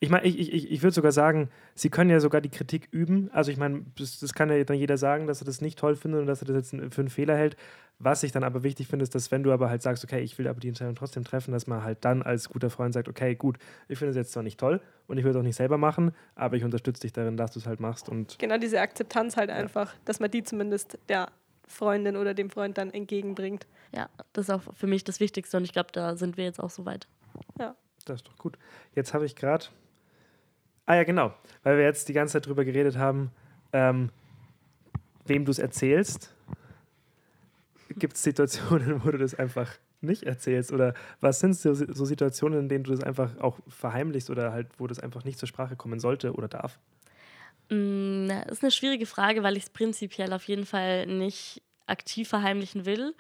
Ich meine, ich, ich, ich würde sogar sagen, sie können ja sogar die Kritik üben. Also ich meine, das, das kann ja dann jeder sagen, dass er das nicht toll findet und dass er das jetzt für einen Fehler hält. Was ich dann aber wichtig finde, ist, dass wenn du aber halt sagst, okay, ich will aber die Entscheidung trotzdem treffen, dass man halt dann als guter Freund sagt, okay, gut, ich finde es jetzt zwar nicht toll und ich will es auch nicht selber machen, aber ich unterstütze dich darin, dass du es halt machst und genau diese Akzeptanz halt einfach, dass man die zumindest der Freundin oder dem Freund dann entgegenbringt. Ja, das ist auch für mich das Wichtigste und ich glaube, da sind wir jetzt auch so weit. Das ist doch gut. Jetzt habe ich gerade. Ah ja, genau. Weil wir jetzt die ganze Zeit drüber geredet haben, ähm, wem du es erzählst. Gibt es Situationen, wo du das einfach nicht erzählst? Oder was sind so, so Situationen, in denen du das einfach auch verheimlichst oder halt, wo das einfach nicht zur Sprache kommen sollte oder darf? Mm, Das ist eine schwierige Frage, weil ich es prinzipiell auf jeden Fall nicht aktiv verheimlichen will.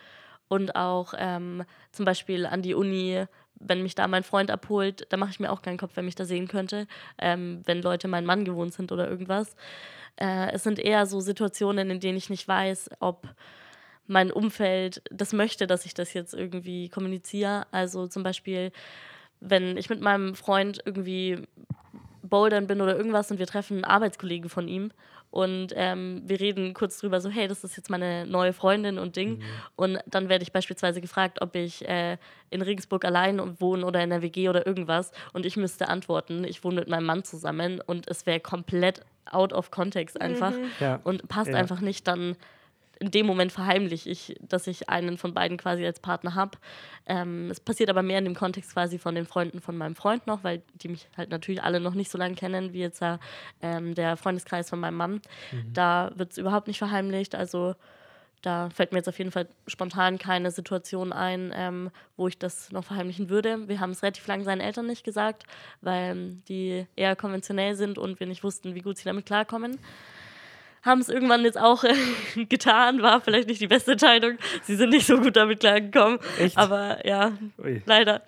Und auch ähm, zum Beispiel an die Uni, wenn mich da mein Freund abholt, da mache ich mir auch keinen Kopf, wer mich da sehen könnte, ähm, wenn Leute meinen Mann gewohnt sind oder irgendwas. Äh, es sind eher so Situationen, in denen ich nicht weiß, ob mein Umfeld das möchte, dass ich das jetzt irgendwie kommuniziere. Also zum Beispiel, wenn ich mit meinem Freund irgendwie bouldern bin oder irgendwas und wir treffen einen Arbeitskollegen von ihm und ähm, wir reden kurz drüber, so, hey, das ist jetzt meine neue Freundin und Ding. Und dann werde ich beispielsweise gefragt, ob ich äh, in Regensburg allein wohne oder in der WG oder irgendwas. Und ich müsste antworten, ich wohne mit meinem Mann zusammen und es wäre komplett out of context einfach Ja. und passt Ja. einfach nicht dann in dem Moment verheimliche ich, dass ich einen von beiden quasi als Partner habe. Ähm, es passiert aber mehr in dem Kontext quasi von den Freunden von meinem Freund noch, weil die mich halt natürlich alle noch nicht so lange kennen wie jetzt ja, ähm, der Freundeskreis von meinem Mann. Da wird es überhaupt nicht verheimlicht. Also da fällt mir jetzt auf jeden Fall spontan keine Situation ein, ähm, wo ich das noch verheimlichen würde. Wir haben es relativ lange seinen Eltern nicht gesagt, weil ähm, die eher konventionell sind und wir nicht wussten, wie gut sie damit klarkommen. Haben es irgendwann jetzt auch äh, getan, war vielleicht nicht die beste Entscheidung. Sie sind nicht so gut damit klargekommen. Echt? Aber ja, Ui. leider.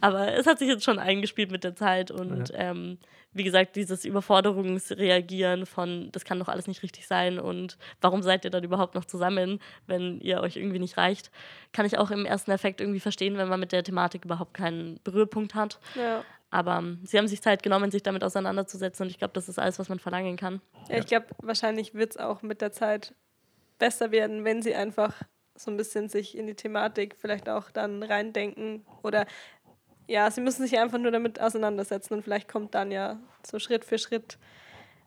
Aber es hat sich jetzt schon eingespielt mit der Zeit und ähm, wie gesagt, dieses Überforderungsreagieren von, das kann doch alles nicht richtig sein und warum seid ihr dann überhaupt noch zusammen, wenn ihr euch irgendwie nicht reicht, kann ich auch im ersten Effekt irgendwie verstehen, wenn man mit der Thematik überhaupt keinen Berührpunkt hat. Ja. Aber ähm, sie haben sich Zeit genommen, sich damit auseinanderzusetzen und ich glaube, das ist alles, was man verlangen kann. Ja, ich glaube, wahrscheinlich wird es auch mit der Zeit besser werden, wenn sie einfach so ein bisschen sich in die Thematik vielleicht auch dann reindenken oder ja, sie müssen sich einfach nur damit auseinandersetzen und vielleicht kommt dann ja so Schritt für Schritt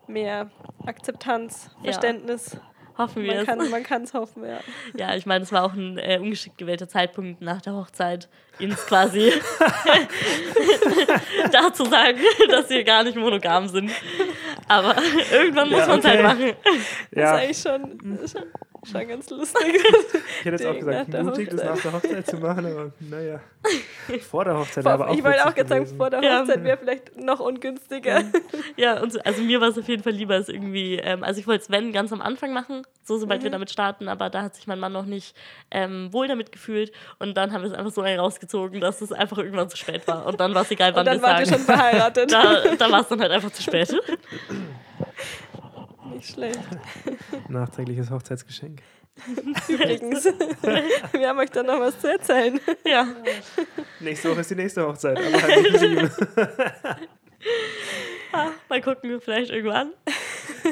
mehr Akzeptanz, Verständnis. Ja. Hoffen wir man es. Kann, man kann es hoffen, ja. Ja, ich meine, es war auch ein äh, ungeschickt gewählter Zeitpunkt nach der Hochzeit, ihnen quasi dazu sagen, dass wir gar nicht monogam sind. Aber irgendwann muss ja, man es halt machen. Ja. Das ist eigentlich schon, Schon ganz lustig. ich hätte jetzt auch gesagt, mutig, das nach der Hochzeit zu machen, aber naja. Vor der Hochzeit vor, aber auch Ich wollte auch gerade sagen, vor der Hochzeit ja. wäre vielleicht noch ungünstiger. Ja, und so, also mir war es auf jeden Fall lieber, es irgendwie, ähm, also ich wollte es, wenn, ganz am Anfang machen, so sobald mhm. wir damit starten, aber da hat sich mein Mann noch nicht ähm, wohl damit gefühlt und dann haben wir es einfach so rausgezogen, dass es einfach irgendwann zu spät war und dann war es egal, wann wir sagen. dann wart ihr schon verheiratet. Da, da war es dann halt einfach zu spät. Nicht schlecht. Nachträgliches Hochzeitsgeschenk. Übrigens, wir haben euch dann noch was zu erzählen. Ja. Nächste Woche ist die nächste Hochzeit, aber halt nicht sieben. ah, mal gucken, vielleicht irgendwann. äh,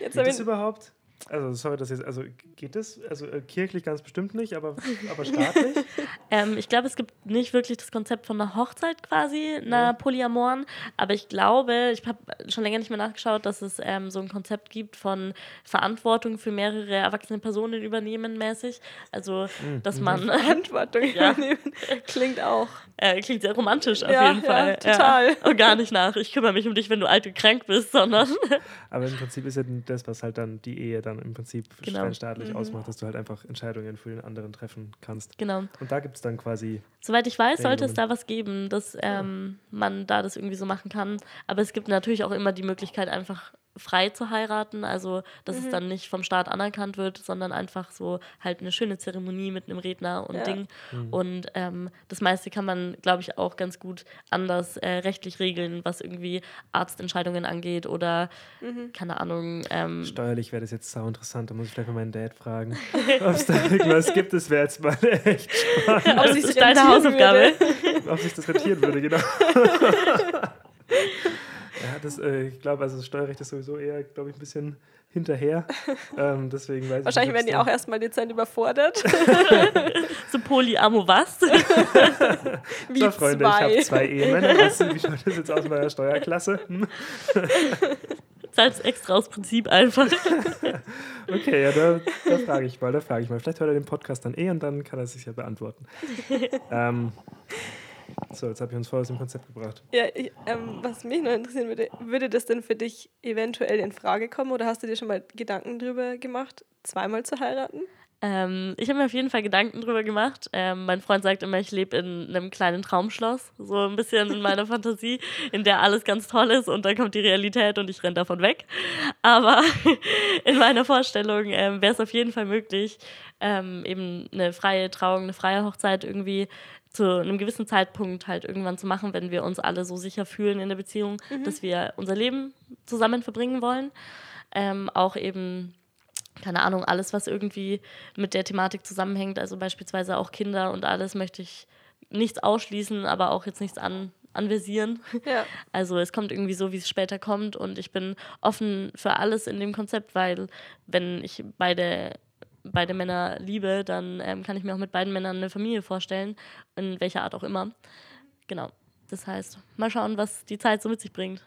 Jetzt Geht das überhaupt? Also, sorry, das jetzt, also geht das? Also äh, kirchlich ganz bestimmt nicht, aber, aber staatlich? ähm, ich glaube, es gibt nicht wirklich das Konzept von einer Hochzeit quasi, einer mhm. Polyamoren, aber ich glaube, ich habe schon länger nicht mehr nachgeschaut, dass es ähm, so ein Konzept gibt von Verantwortung für mehrere erwachsene Personen übernehmen mäßig. Also, mhm. dass man. Verantwortung ja. übernehmen klingt auch. Äh, klingt sehr romantisch auf ja, jeden Fall. Ja, total. Ja. Und gar nicht nach, ich kümmere mich um dich, wenn du alt und krank bist, sondern. aber im Prinzip ist ja das, was halt dann die Ehe dann im Prinzip genau. staatlich mhm. ausmacht, dass du halt einfach Entscheidungen für den anderen treffen kannst. Genau. Und da gibt es dann quasi. Soweit ich weiß, sollte es da was geben, dass ähm, ja. man da das irgendwie so machen kann. Aber es gibt natürlich auch immer die Möglichkeit, einfach frei zu heiraten, also dass mhm. es dann nicht vom Staat anerkannt wird, sondern einfach so halt eine schöne Zeremonie mit einem Redner und ja. Ding. Mhm. Und ähm, das meiste kann man, glaube ich, auch ganz gut anders äh, rechtlich regeln, was irgendwie Arztentscheidungen angeht oder mhm. keine Ahnung. Ähm, Steuerlich wäre das jetzt sau interessant, da muss ich vielleicht mal meinen Dad fragen, ob es da irgendwas gibt, das wäre jetzt mal echt spannend. ob das ist deine Hausaufgabe. ob sich das rentieren würde, genau. Das, äh, ich glaube, also das Steuerrecht ist sowieso eher, glaube ich, ein bisschen hinterher. Ähm, deswegen weiß Wahrscheinlich nicht, werden die auch erstmal dezent überfordert. so Polyamo was? Wie so, Freunde, zwei. ich habe zwei Ehemänner. Wie schaut das jetzt aus bei der Steuerklasse? Hm? Zahlst extra aus Prinzip einfach. okay, ja, da, da frage ich mal, da frage ich mal. Vielleicht hört er den Podcast dann eh und dann kann er sich ja beantworten. ähm, so, jetzt habe ich uns voll aus dem Konzept gebracht. Ja, ich, ähm, was mich noch interessieren würde, würde das denn für dich eventuell in Frage kommen oder hast du dir schon mal Gedanken drüber gemacht, zweimal zu heiraten? Ähm, ich habe mir auf jeden Fall Gedanken drüber gemacht. Ähm, mein Freund sagt immer, ich lebe in einem kleinen Traumschloss, so ein bisschen in meiner Fantasie, in der alles ganz toll ist und dann kommt die Realität und ich renne davon weg. Aber in meiner Vorstellung ähm, wäre es auf jeden Fall möglich, ähm, eben eine freie Trauung, eine freie Hochzeit irgendwie zu einem gewissen Zeitpunkt halt irgendwann zu machen, wenn wir uns alle so sicher fühlen in der Beziehung, mhm. dass wir unser Leben zusammen verbringen wollen. Ähm, auch eben, keine Ahnung, alles, was irgendwie mit der Thematik zusammenhängt, also beispielsweise auch Kinder und alles, möchte ich nichts ausschließen, aber auch jetzt nichts an, anvisieren. Ja. Also es kommt irgendwie so, wie es später kommt und ich bin offen für alles in dem Konzept, weil wenn ich beide beide Männer liebe, dann ähm, kann ich mir auch mit beiden Männern eine Familie vorstellen, in welcher Art auch immer. Genau. Das heißt, mal schauen, was die Zeit so mit sich bringt.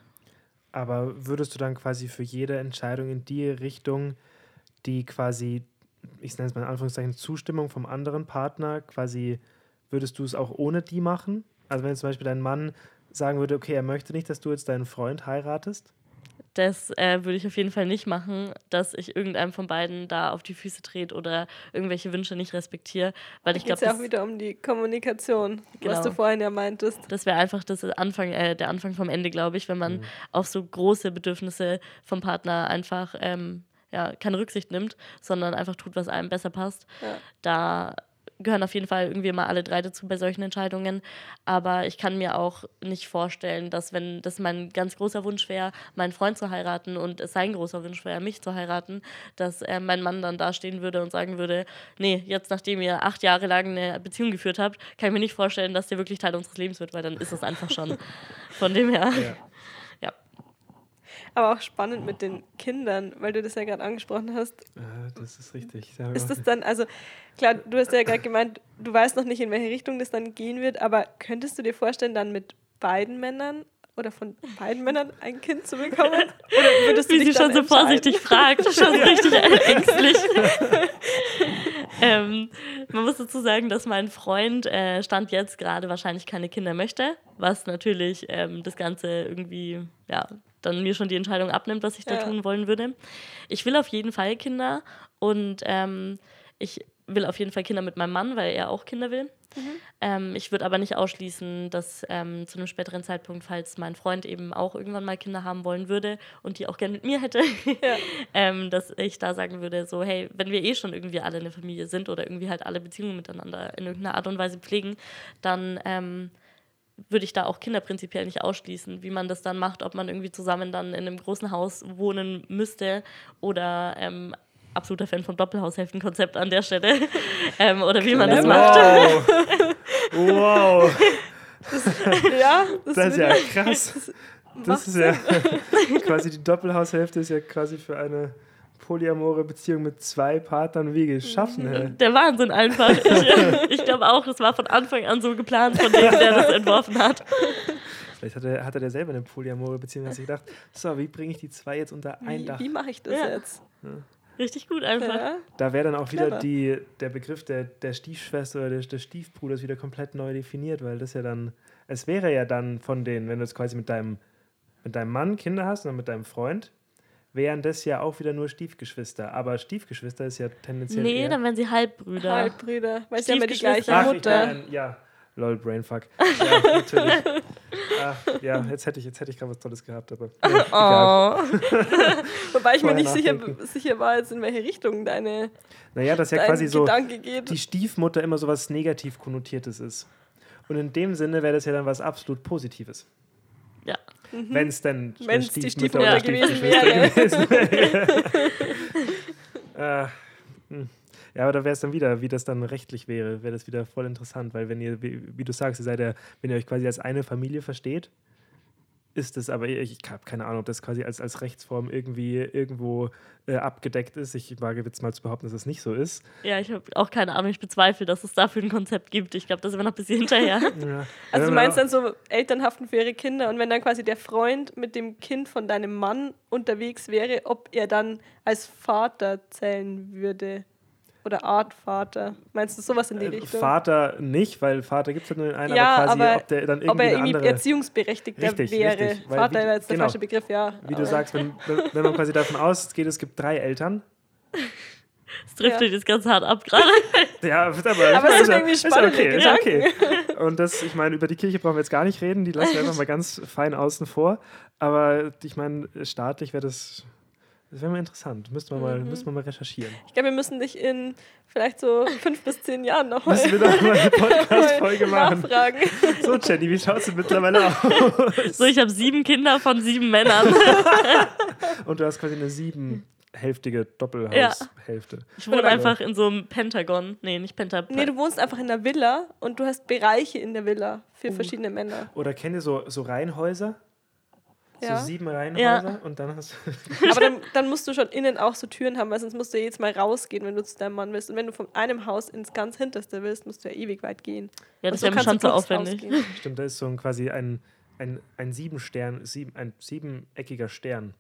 Aber würdest du dann quasi für jede Entscheidung in die Richtung, die quasi, ich nenne es mal in Anführungszeichen, Zustimmung vom anderen Partner, quasi, würdest du es auch ohne die machen? Also wenn zum Beispiel dein Mann sagen würde, okay, er möchte nicht, dass du jetzt deinen Freund heiratest, das äh, würde ich auf jeden Fall nicht machen, dass ich irgendeinem von beiden da auf die Füße trete oder irgendwelche Wünsche nicht respektiere. Weil ich glaube. Es ja auch wieder um die Kommunikation, genau. was du vorhin ja meintest. Das wäre einfach das Anfang, äh, der Anfang vom Ende, glaube ich, wenn man mhm. auf so große Bedürfnisse vom Partner einfach ähm, ja, keine Rücksicht nimmt, sondern einfach tut, was einem besser passt. Ja. Da gehören auf jeden Fall irgendwie mal alle drei dazu bei solchen Entscheidungen. Aber ich kann mir auch nicht vorstellen, dass wenn das mein ganz großer Wunsch wäre, meinen Freund zu heiraten und es sein großer Wunsch wäre, mich zu heiraten, dass äh, mein Mann dann dastehen würde und sagen würde, nee, jetzt nachdem ihr acht Jahre lang eine Beziehung geführt habt, kann ich mir nicht vorstellen, dass der wirklich Teil unseres Lebens wird, weil dann ist es einfach schon. Von dem her. Ja. Aber auch spannend mit den Kindern, weil du das ja gerade angesprochen hast. Das ist richtig. Ist das dann, also klar, du hast ja gerade gemeint, du weißt noch nicht, in welche Richtung das dann gehen wird, aber könntest du dir vorstellen, dann mit beiden Männern oder von beiden Männern ein Kind zu bekommen? Oder würdest du Wie dich sie schon so vorsichtig fragt, schon richtig ängstlich. ähm, man muss dazu sagen, dass mein Freund äh, Stand jetzt gerade wahrscheinlich keine Kinder möchte, was natürlich ähm, das Ganze irgendwie, ja, dann mir schon die Entscheidung abnimmt, was ich da ja. tun wollen würde. Ich will auf jeden Fall Kinder und ähm, ich will auf jeden Fall Kinder mit meinem Mann, weil er auch Kinder will. Mhm. Ähm, ich würde aber nicht ausschließen, dass ähm, zu einem späteren Zeitpunkt, falls mein Freund eben auch irgendwann mal Kinder haben wollen würde und die auch gerne mit mir hätte, ja. ähm, dass ich da sagen würde, so hey, wenn wir eh schon irgendwie alle eine Familie sind oder irgendwie halt alle Beziehungen miteinander in irgendeiner Art und Weise pflegen, dann ähm, würde ich da auch Kinder prinzipiell nicht ausschließen, wie man das dann macht, ob man irgendwie zusammen dann in einem großen Haus wohnen müsste oder ähm, absoluter Fan vom Doppelhaushälftenkonzept an der Stelle. ähm, oder wie man das macht. Wow. wow. Das, ja, das, das ist ja krass. Das, das ist ja quasi die Doppelhaushälfte ist ja quasi für eine polyamore Beziehung mit zwei Partnern wie geschaffen. Hey. Der Wahnsinn einfach. Ich, ich glaube auch, das war von Anfang an so geplant von dem, der das entworfen hat. Vielleicht hatte, hatte der selber eine polyamore Beziehung und hat sich gedacht, so, wie bringe ich die zwei jetzt unter ein Dach? Wie, wie mache ich das ja. jetzt? Ja. Richtig gut einfach. Ja. Da wäre dann auch wieder die, der Begriff der, der Stiefschwester oder des, des Stiefbruders wieder komplett neu definiert, weil das ja dann, es wäre ja dann von denen, wenn du jetzt quasi mit deinem, mit deinem Mann Kinder hast und mit deinem Freund, wären das ja auch wieder nur Stiefgeschwister. Aber Stiefgeschwister ist ja tendenziell. Nee, dann wären sie Halbbrüder. Halbbrüder, weil sie haben ja die gleiche Mutter. Ich, ja, Lol, Brainfuck. Ja, natürlich. Ach, ja, jetzt hätte ich, jetzt hätte ich gerade was Tolles gehabt, aber. Nee, oh. Wobei ich mir nicht sicher, sicher war, jetzt in welche Richtung deine. Naja, dass ja quasi so die Stiefmutter immer so was negativ konnotiertes ist. Und in dem Sinne wäre das ja dann was absolut Positives. Ja. Mhm. Wenn es denn Wenn es die Stiefmutter gewesen wäre. Gewesen wäre. äh, hm. Ja, aber da wäre es dann wieder, wie das dann rechtlich wäre, wäre das wieder voll interessant, weil wenn ihr, wie, wie du sagst, ihr seid ja, wenn ihr euch quasi als eine Familie versteht, ist es aber, ich, ich habe keine Ahnung, ob das quasi als, als Rechtsform irgendwie irgendwo äh, abgedeckt ist. Ich wage jetzt mal zu behaupten, dass es das nicht so ist. Ja, ich habe auch keine Ahnung, ich bezweifle, dass es dafür ein Konzept gibt. Ich glaube, da sind wir noch ein bisschen hinterher. ja. Also du meinst dann so Eltern haften für ihre Kinder und wenn dann quasi der Freund mit dem Kind von deinem Mann unterwegs wäre, ob er dann als Vater zählen würde? Oder Art Vater. Meinst du sowas in die äh, Richtung? Vater nicht, weil Vater gibt es ja nur in einer, ja, aber quasi, aber ob der dann irgendwie ob er irgendwie andere... Erziehungsberechtigter richtig, wäre. Richtig, Vater wäre jetzt der genau, falsche Begriff, ja. Wie du sagst, wenn, wenn man quasi davon ausgeht, es gibt drei Eltern. Das trifft ja. jetzt ganz hart ab gerade. ja, aber, aber es ist irgendwie spannend. Ist okay, ist okay. Und das, ich meine, über die Kirche brauchen wir jetzt gar nicht reden, die lassen wir einfach mal ganz fein außen vor. Aber ich meine, staatlich wäre das das wäre mal interessant. Müssten wir, mal, mhm. müssten wir mal recherchieren. Ich glaube, wir müssen dich in vielleicht so fünf bis zehn Jahren noch mal, müssen wir noch mal eine Podcast-Folge machen. Nachfragen. So, Jenny, wie schaut es mittlerweile aus? So, ich habe sieben Kinder von sieben Männern. Und du hast quasi eine siebenhälftige Doppelhaushälfte. Ja. Ich wohne einfach in so einem Pentagon. Nee, nicht Pentagon. Nee, du wohnst einfach in einer Villa und du hast Bereiche in der Villa für uh. verschiedene Männer. Oder kennt ihr so, so Reihenhäuser? Ja. So sieben Reihenhäuser ja. und dann hast du. Aber dann, dann, musst du schon innen auch so Türen haben, weil sonst musst du ja jetzt mal rausgehen, wenn du zu deinem Mann willst. Und wenn du von einem Haus ins ganz hinterste willst, musst du ja ewig weit gehen. Ja, das so wäre schon so aufwendig. Stimmt, da ist so ein, quasi ein, ein, ein sieben Stern, sieben, ein siebeneckiger Stern.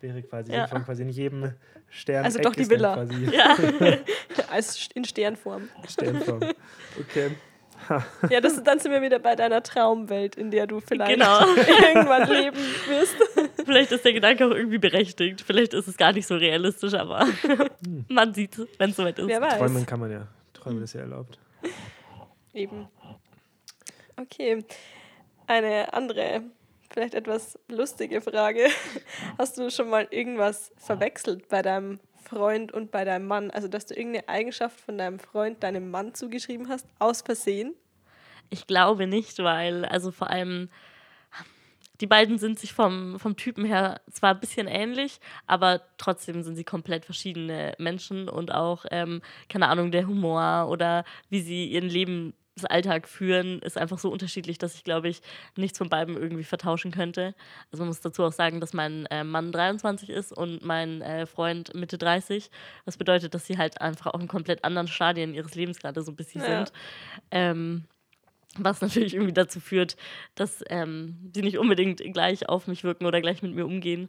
Wäre quasi ja. von quasi in jedem Stern. Also doch die Villa. Ja. Als in Sternform. Sternform. Okay. ja, das, dann sind wir wieder bei deiner Traumwelt, in der du vielleicht genau. irgendwann leben wirst. Vielleicht ist der Gedanke auch irgendwie berechtigt. Vielleicht ist es gar nicht so realistisch, aber hm. man sieht, wenn es soweit ist. Wer weiß. Träumen kann man ja. Träumen ist ja erlaubt. Eben. Okay. Eine andere, vielleicht etwas lustige Frage. Hast du schon mal irgendwas verwechselt bei deinem Freund und bei deinem Mann? Also, dass du irgendeine Eigenschaft von deinem Freund deinem Mann zugeschrieben hast, aus Versehen? Ich glaube nicht, weil, also vor allem, die beiden sind sich vom, vom Typen her zwar ein bisschen ähnlich, aber trotzdem sind sie komplett verschiedene Menschen und auch, ähm, keine Ahnung, der Humor oder wie sie ihr Leben Alltag führen ist einfach so unterschiedlich, dass ich, glaube ich, nichts von beiden irgendwie vertauschen könnte. Also man muss dazu auch sagen, dass mein äh, Mann 23 ist und mein äh, Freund Mitte 30. Das bedeutet, dass sie halt einfach auch in komplett anderen Stadien ihres Lebens gerade so ein bisschen ja. sind. Ähm, was natürlich irgendwie dazu führt, dass ähm, sie nicht unbedingt gleich auf mich wirken oder gleich mit mir umgehen.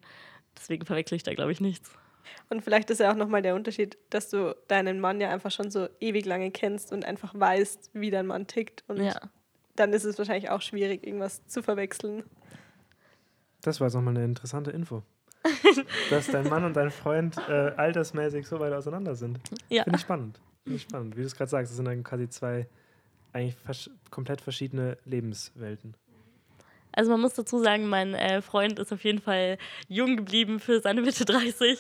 Deswegen verwechsel ich da, glaube ich, nichts. Und vielleicht ist ja auch nochmal der Unterschied, dass du deinen Mann ja einfach schon so ewig lange kennst und einfach weißt, wie dein Mann tickt. Und ja. dann ist es wahrscheinlich auch schwierig, irgendwas zu verwechseln. Das war jetzt nochmal eine interessante Info. dass dein Mann und dein Freund äh, altersmäßig so weit auseinander sind. Ja. Finde ich spannend. Finde ich spannend. Wie du es gerade sagst, das sind dann quasi zwei eigentlich komplett verschiedene Lebenswelten. Also man muss dazu sagen, mein äh, Freund ist auf jeden Fall jung geblieben für seine Mitte 30.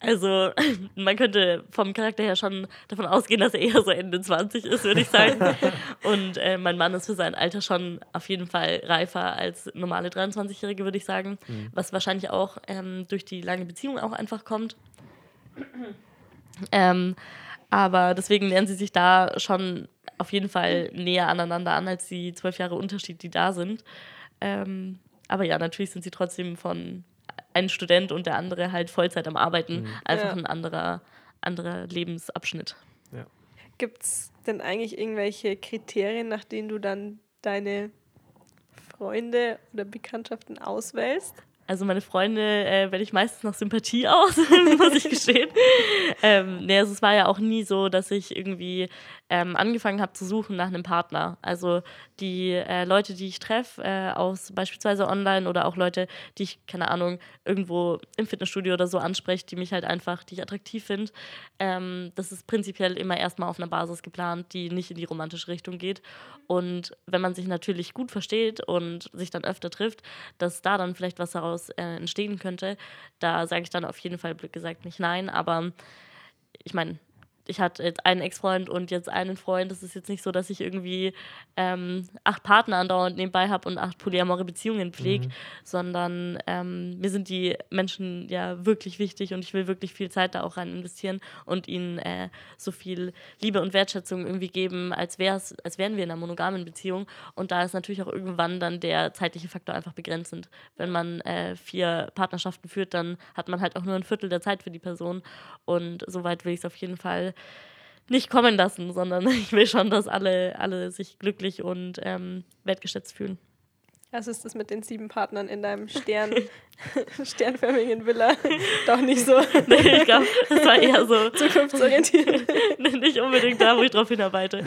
Also man könnte vom Charakter her schon davon ausgehen, dass er eher so Ende 20 ist, würde ich sagen. Und äh, mein Mann ist für sein Alter schon auf jeden Fall reifer als normale 23-Jährige, würde ich sagen. Mhm. Was wahrscheinlich auch ähm, durch die lange Beziehung auch einfach kommt. ähm, aber deswegen lernen sie sich da schon auf jeden Fall näher aneinander an als die zwölf Jahre Unterschied, die da sind. Ähm, aber ja, natürlich sind sie trotzdem von ein Student und der andere halt Vollzeit am Arbeiten. Mhm. Einfach ja. ein anderer, anderer Lebensabschnitt. Ja. Gibt es denn eigentlich irgendwelche Kriterien, nach denen du dann deine Freunde oder Bekanntschaften auswählst? Also meine Freunde äh, wähle ich meistens nach Sympathie aus, muss ich gestehen. ähm, nee, also es war ja auch nie so, dass ich irgendwie ähm, angefangen habe zu suchen nach einem Partner. Also die äh, Leute, die ich treffe, äh, aus beispielsweise online oder auch Leute, die ich, keine Ahnung, irgendwo im Fitnessstudio oder so anspreche, die mich halt einfach, die ich attraktiv finde, ähm, das ist prinzipiell immer erstmal auf einer Basis geplant, die nicht in die romantische Richtung geht. Und wenn man sich natürlich gut versteht und sich dann öfter trifft, dass da dann vielleicht was daraus äh, entstehen könnte, da sage ich dann auf jeden Fall blöd gesagt nicht nein. Aber ich meine, ich hatte jetzt einen Ex-Freund und jetzt einen Freund. Es ist jetzt nicht so, dass ich irgendwie ähm, acht Partner andauernd nebenbei habe und acht polyamore Beziehungen pflege, mhm. sondern ähm, mir sind die Menschen ja wirklich wichtig und ich will wirklich viel Zeit da auch rein investieren und ihnen äh, so viel Liebe und Wertschätzung irgendwie geben, als, wär's, als wären wir in einer monogamen Beziehung. Und da ist natürlich auch irgendwann dann der zeitliche Faktor einfach begrenzend. Wenn man äh, vier Partnerschaften führt, dann hat man halt auch nur ein Viertel der Zeit für die Person. Und soweit will ich es auf jeden Fall nicht kommen lassen, sondern ich will schon, dass alle, alle sich glücklich und ähm, wertgeschätzt fühlen. Also ist das mit den sieben Partnern in deinem Stern, sternförmigen Villa doch nicht so. nee, ich glaube, das war eher so zukunftsorientiert. nicht unbedingt da, wo ich drauf hinarbeite.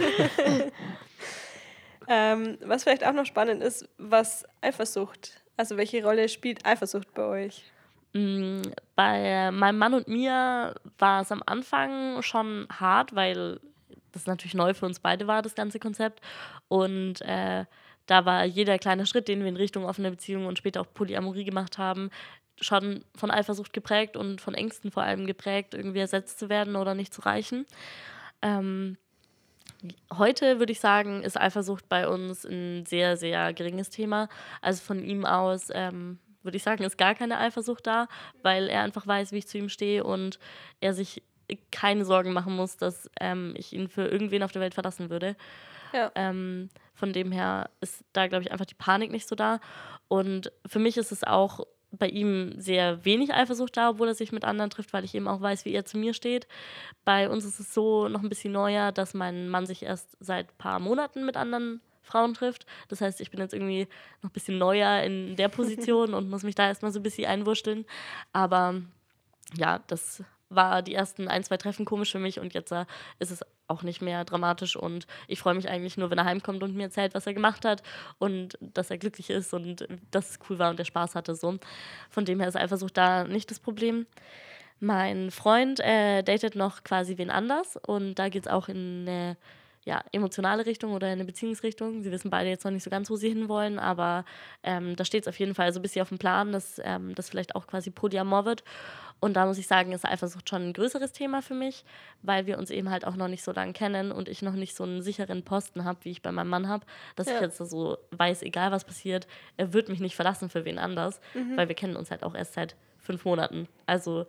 ähm, was vielleicht auch noch spannend ist, was Eifersucht, also welche Rolle spielt Eifersucht bei euch? Mm, bei meinem Mann und mir war es am Anfang schon hart, weil das natürlich neu für uns beide war, das ganze Konzept. Und äh, da war jeder kleine Schritt, den wir in Richtung offene Beziehung und später auch Polyamorie gemacht haben, schon von Eifersucht geprägt und von Ängsten vor allem geprägt, irgendwie ersetzt zu werden oder nicht zu reichen. Ähm, heute würde ich sagen, ist Eifersucht bei uns ein sehr, sehr geringes Thema. Also von ihm aus ähm, würde ich sagen, ist gar keine Eifersucht da, weil er einfach weiß, wie ich zu ihm stehe und er sich keine Sorgen machen muss, dass ähm, ich ihn für irgendwen auf der Welt verlassen würde. Ja. Ähm, von dem her ist da, glaube ich, einfach die Panik nicht so da. Und für mich ist es auch bei ihm sehr wenig Eifersucht da, obwohl er sich mit anderen trifft, weil ich eben auch weiß, wie er zu mir steht. Bei uns ist es so noch ein bisschen neuer, dass mein Mann sich erst seit ein paar Monaten mit anderen Frauen trifft. Das heißt, ich bin jetzt irgendwie noch ein bisschen neuer in der Position und muss mich da erstmal so ein bisschen einwurschteln. Aber ja, das war die ersten ein, zwei Treffen komisch für mich und jetzt äh, ist es auch nicht mehr dramatisch und ich freue mich eigentlich nur, wenn er heimkommt und mir erzählt, was er gemacht hat und dass er glücklich ist und dass es cool war und der Spaß hatte. So. Von dem her ist Eifersucht da nicht das Problem. Mein Freund äh, datet noch quasi wen anders und da geht es auch in eine ja, emotionale Richtung oder eine Beziehungsrichtung. Sie wissen beide jetzt noch nicht so ganz, wo sie hinwollen, aber ähm, da steht es auf jeden Fall so ein bisschen auf dem Plan, dass ähm, das vielleicht auch quasi Polyamor wird. Und da muss ich sagen, ist Eifersucht schon ein größeres Thema für mich, weil wir uns eben halt auch noch nicht so lange kennen und ich noch nicht so einen sicheren Posten habe, wie ich bei meinem Mann habe, dass ja. ich jetzt so weiß, egal was passiert, er wird mich nicht verlassen für wen anders, mhm. weil wir kennen uns halt auch erst seit fünf Monaten. Also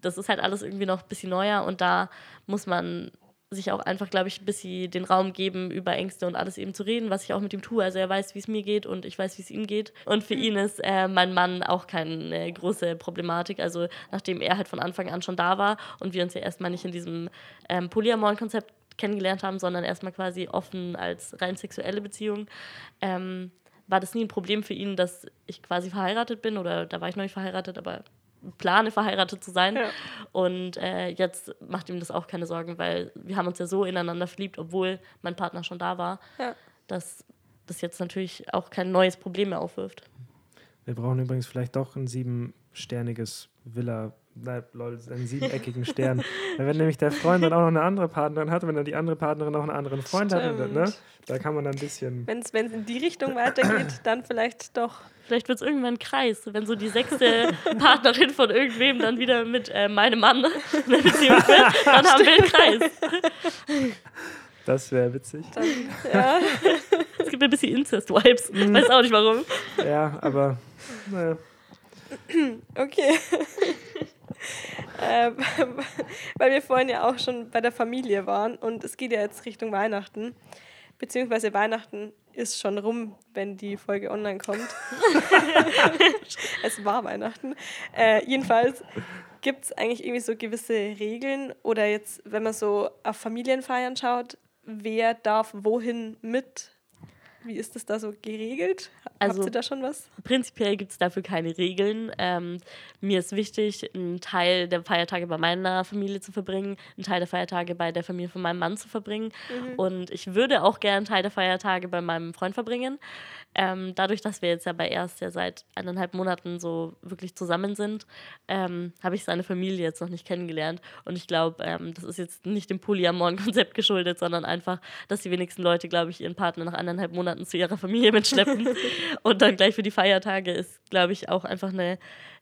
das ist halt alles irgendwie noch ein bisschen neuer und da muss man sich auch einfach, glaube ich, ein bisschen den Raum geben, über Ängste und alles eben zu reden, was ich auch mit ihm tue. Also er weiß, wie es mir geht und ich weiß, wie es ihm geht. Und für ihn ist äh, mein Mann auch keine große Problematik. Also nachdem er halt von Anfang an schon da war und wir uns ja erstmal nicht in diesem ähm, Polyamoren-Konzept kennengelernt haben, sondern erstmal quasi offen als rein sexuelle Beziehung, ähm, war das nie ein Problem für ihn, dass ich quasi verheiratet bin oder da war ich noch nicht verheiratet, aber plane, verheiratet zu sein. Ja. Und äh, jetzt macht ihm das auch keine Sorgen, weil wir haben uns ja so ineinander verliebt, obwohl mein Partner schon da war, ja. dass das jetzt natürlich auch kein neues Problem mehr aufwirft. Wir brauchen übrigens vielleicht doch ein siebensterniges Villa nein, lol, einen siebeneckigen Stern. wenn nämlich der Freund dann auch noch eine andere Partnerin hat, wenn dann die andere Partnerin noch einen anderen Freund Stimmt. hat, ne, da kann man dann ein bisschen. Wenn es in die Richtung weitergeht, dann vielleicht doch. Vielleicht wird es irgendwann ein Kreis, wenn so die sechste Partnerin von irgendwem dann wieder mit äh, meinem Mann eine Beziehung wird, dann haben wir einen Kreis. Das wäre witzig. Dann, ja. Es gibt ein bisschen Incest-Vibes. Mhm. Weiß auch nicht warum. Ja, aber naja. Okay. Äh, weil wir vorhin ja auch schon bei der Familie waren und es geht ja jetzt Richtung Weihnachten. Beziehungsweise Weihnachten ist schon rum, wenn die Folge online kommt. es war Weihnachten. Äh, jedenfalls gibt es eigentlich irgendwie so gewisse Regeln oder jetzt, wenn man so auf Familienfeiern schaut, wer darf wohin mit wie ist das da so geregelt? Also, Habt ihr da schon was? Prinzipiell gibt es dafür keine Regeln. Ähm, mir ist wichtig, einen Teil der Feiertage bei meiner Familie zu verbringen, einen Teil der Feiertage bei der Familie von meinem Mann zu verbringen. Mhm. Und ich würde auch gerne einen Teil der Feiertage bei meinem Freund verbringen. Ähm, dadurch, dass wir jetzt ja bei erst ja seit eineinhalb Monaten so wirklich zusammen sind, ähm, habe ich seine Familie jetzt noch nicht kennengelernt. Und ich glaube, ähm, das ist jetzt nicht dem Polyamoren-Konzept geschuldet, sondern einfach, dass die wenigsten Leute, glaube ich, ihren Partner nach eineinhalb Monaten zu ihrer Familie mitschleppen. und dann gleich für die Feiertage ist, glaube ich, auch einfach eine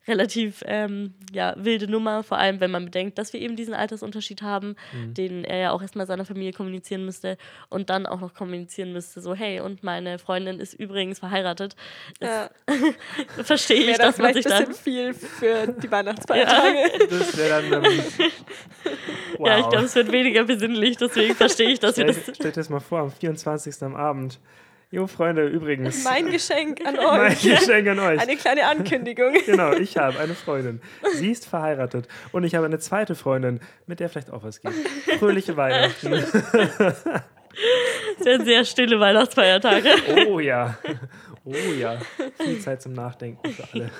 relativ ähm, ja, wilde Nummer, vor allem wenn man bedenkt, dass wir eben diesen Altersunterschied haben, mhm. den er ja auch erstmal seiner Familie kommunizieren müsste und dann auch noch kommunizieren müsste, so hey, und meine Freundin ist übrigens verheiratet. Ja. Verstehe ich, dass man sich dann... Das viel für die Weihnachtsfeiertage. Ja. Das wäre dann... Ähm, wow. Ja, ich glaube, es wird weniger besinnlich, deswegen verstehe ich, dass stell, wir das... Stell dir das mal vor, am 24. am Abend Jo, Freunde, übrigens. Mein Geschenk an euch. Mein Geschenk an euch. Eine kleine Ankündigung. genau, ich habe eine Freundin. Sie ist verheiratet. Und ich habe eine zweite Freundin, mit der vielleicht auch was geht. Fröhliche Weihnachten. Das werden sehr stille Weihnachtsfeiertage. Oh ja. Oh ja. Viel Zeit zum Nachdenken für alle.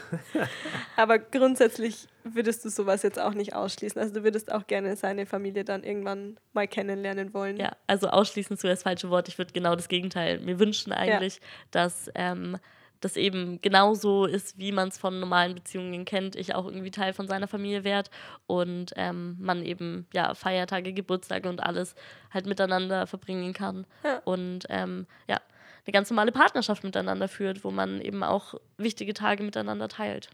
Aber grundsätzlich würdest du sowas jetzt auch nicht ausschließen. Also du würdest auch gerne seine Familie dann irgendwann mal kennenlernen wollen. Ja, also ausschließen zu das falsche Wort. Ich würde genau das Gegenteil mir wünschen eigentlich, ja. dass ähm, das eben genauso ist, wie man es von normalen Beziehungen kennt, ich auch irgendwie Teil von seiner Familie werde und ähm, man eben ja Feiertage, Geburtstage und alles halt miteinander verbringen kann. Ja. Und ähm, ja, eine ganz normale Partnerschaft miteinander führt, wo man eben auch wichtige Tage miteinander teilt.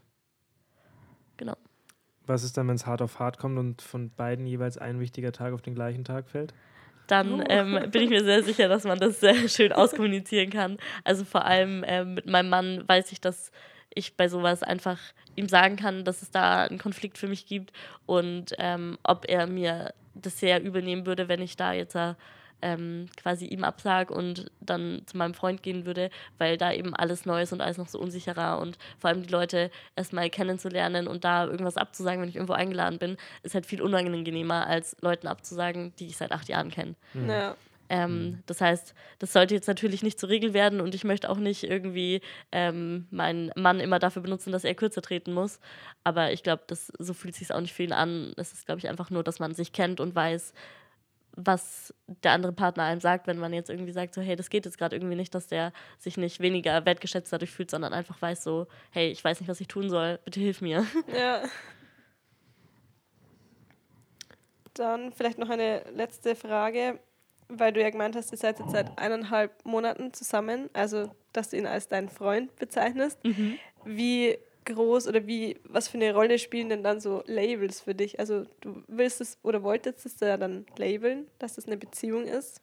Genau. Was ist dann, wenn es hart auf hart kommt und von beiden jeweils ein wichtiger Tag auf den gleichen Tag fällt? Dann oh. ähm, bin ich mir sehr sicher, dass man das sehr schön auskommunizieren kann. Also vor allem ähm, mit meinem Mann weiß ich, dass ich bei sowas einfach ihm sagen kann, dass es da einen Konflikt für mich gibt und ähm, ob er mir das sehr übernehmen würde, wenn ich da jetzt äh, ähm, quasi ihm absag und dann zu meinem Freund gehen würde, weil da eben alles neu ist und alles noch so unsicherer und vor allem die Leute erstmal kennenzulernen und da irgendwas abzusagen, wenn ich irgendwo eingeladen bin, ist halt viel unangenehmer, als Leuten abzusagen, die ich seit acht Jahren kenne. Mhm. Ja. Ähm, mhm. das heißt, das sollte jetzt natürlich nicht zur Regel werden und ich möchte auch nicht irgendwie ähm, meinen Mann immer dafür benutzen, dass er kürzer treten muss. Aber ich glaube, so fühlt es sich auch nicht für ihn an. Es ist, glaube ich, einfach nur, dass man sich kennt und weiß, was der andere Partner einem sagt, wenn man jetzt irgendwie sagt, so, hey, das geht jetzt gerade irgendwie nicht, dass der sich nicht weniger wertgeschätzt dadurch fühlt, sondern einfach weiß so, hey, ich weiß nicht, was ich tun soll, bitte hilf mir. Ja. Dann vielleicht noch eine letzte Frage, weil du ja gemeint hast, ihr seid jetzt seit eineinhalb Monaten zusammen, also dass du ihn als deinen Freund bezeichnest. Mhm. Wie groß oder wie, was für eine Rolle spielen denn dann so Labels für dich? Also du willst es oder wolltest es ja dann labeln, dass es eine Beziehung ist?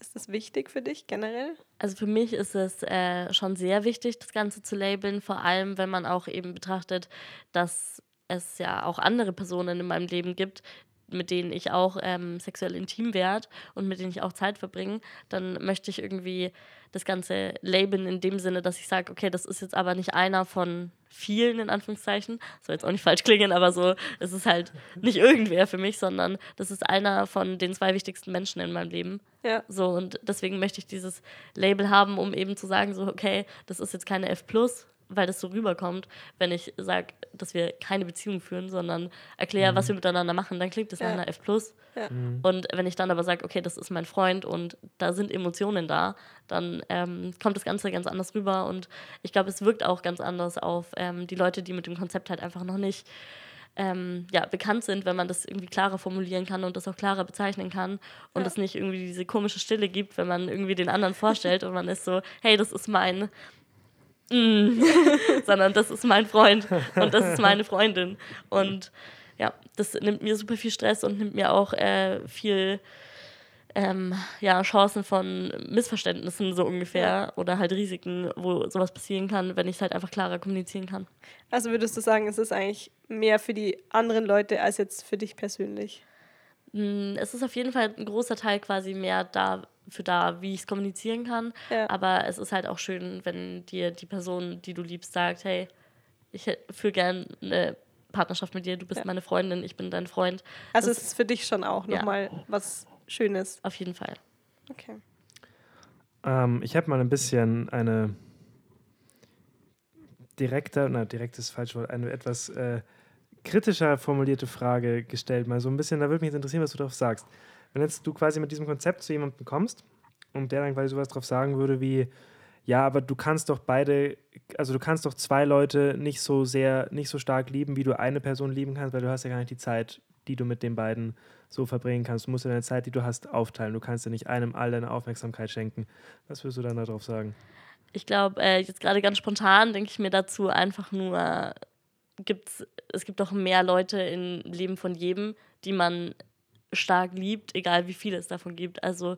Ist das wichtig für dich generell? Also für mich ist es äh, schon sehr wichtig, das Ganze zu labeln, vor allem wenn man auch eben betrachtet, dass es ja auch andere Personen in meinem Leben gibt, mit denen ich auch ähm, sexuell intim werde und mit denen ich auch Zeit verbringe, dann möchte ich irgendwie das Ganze labeln in dem Sinne, dass ich sage, okay, das ist jetzt aber nicht einer von vielen, in Anführungszeichen. Soll jetzt auch nicht falsch klingen, aber so, es ist halt nicht irgendwer für mich, sondern das ist einer von den zwei wichtigsten Menschen in meinem Leben. Ja. So, und deswegen möchte ich dieses Label haben, um eben zu sagen, so, okay, das ist jetzt keine F, weil das so rüberkommt, wenn ich sage, dass wir keine Beziehung führen, sondern erkläre, mhm. was wir miteinander machen, dann klingt das ja. nach einer F. Ja. Mhm. Und wenn ich dann aber sage, okay, das ist mein Freund und da sind Emotionen da, dann ähm, kommt das Ganze ganz anders rüber. Und ich glaube, es wirkt auch ganz anders auf ähm, die Leute, die mit dem Konzept halt einfach noch nicht ähm, ja, bekannt sind, wenn man das irgendwie klarer formulieren kann und das auch klarer bezeichnen kann und ja. es nicht irgendwie diese komische Stille gibt, wenn man irgendwie den anderen vorstellt und man ist so, hey, das ist mein mm, sondern das ist mein Freund und das ist meine Freundin. Und ja, das nimmt mir super viel Stress und nimmt mir auch äh, viel ähm, ja, Chancen von Missverständnissen so ungefähr oder halt Risiken, wo sowas passieren kann, wenn ich es halt einfach klarer kommunizieren kann. Also würdest du sagen, es ist eigentlich mehr für die anderen Leute als jetzt für dich persönlich? Mm, es ist auf jeden Fall ein großer Teil quasi mehr da für da, wie ich es kommunizieren kann. Ja. Aber es ist halt auch schön, wenn dir die Person, die du liebst, sagt, hey, ich führe gerne eine Partnerschaft mit dir, du bist ja. meine Freundin, ich bin dein Freund. Also das, es ist für dich schon auch nochmal ja. was Schönes. Auf jeden Fall. Okay. Ähm, ich habe mal ein bisschen eine direkte, na, direkt ist falsch Wort, eine etwas äh, kritischer formulierte Frage gestellt. Mal so ein bisschen, da würde mich interessieren, was du darauf sagst. Wenn jetzt du quasi mit diesem Konzept zu jemandem kommst und der dann quasi sowas drauf sagen würde wie, ja, aber du kannst doch beide, also du kannst doch zwei Leute nicht so sehr, nicht so stark lieben, wie du eine Person lieben kannst, weil du hast ja gar nicht die Zeit, die du mit den beiden so verbringen kannst. Du musst ja deine Zeit, die du hast, aufteilen. Du kannst ja nicht einem all deine Aufmerksamkeit schenken. Was würdest du dann darauf sagen? Ich glaube, äh, jetzt gerade ganz spontan denke ich mir dazu einfach nur, gibt's, es gibt doch mehr Leute im Leben von jedem, die man stark liebt, egal wie viele es davon gibt. Also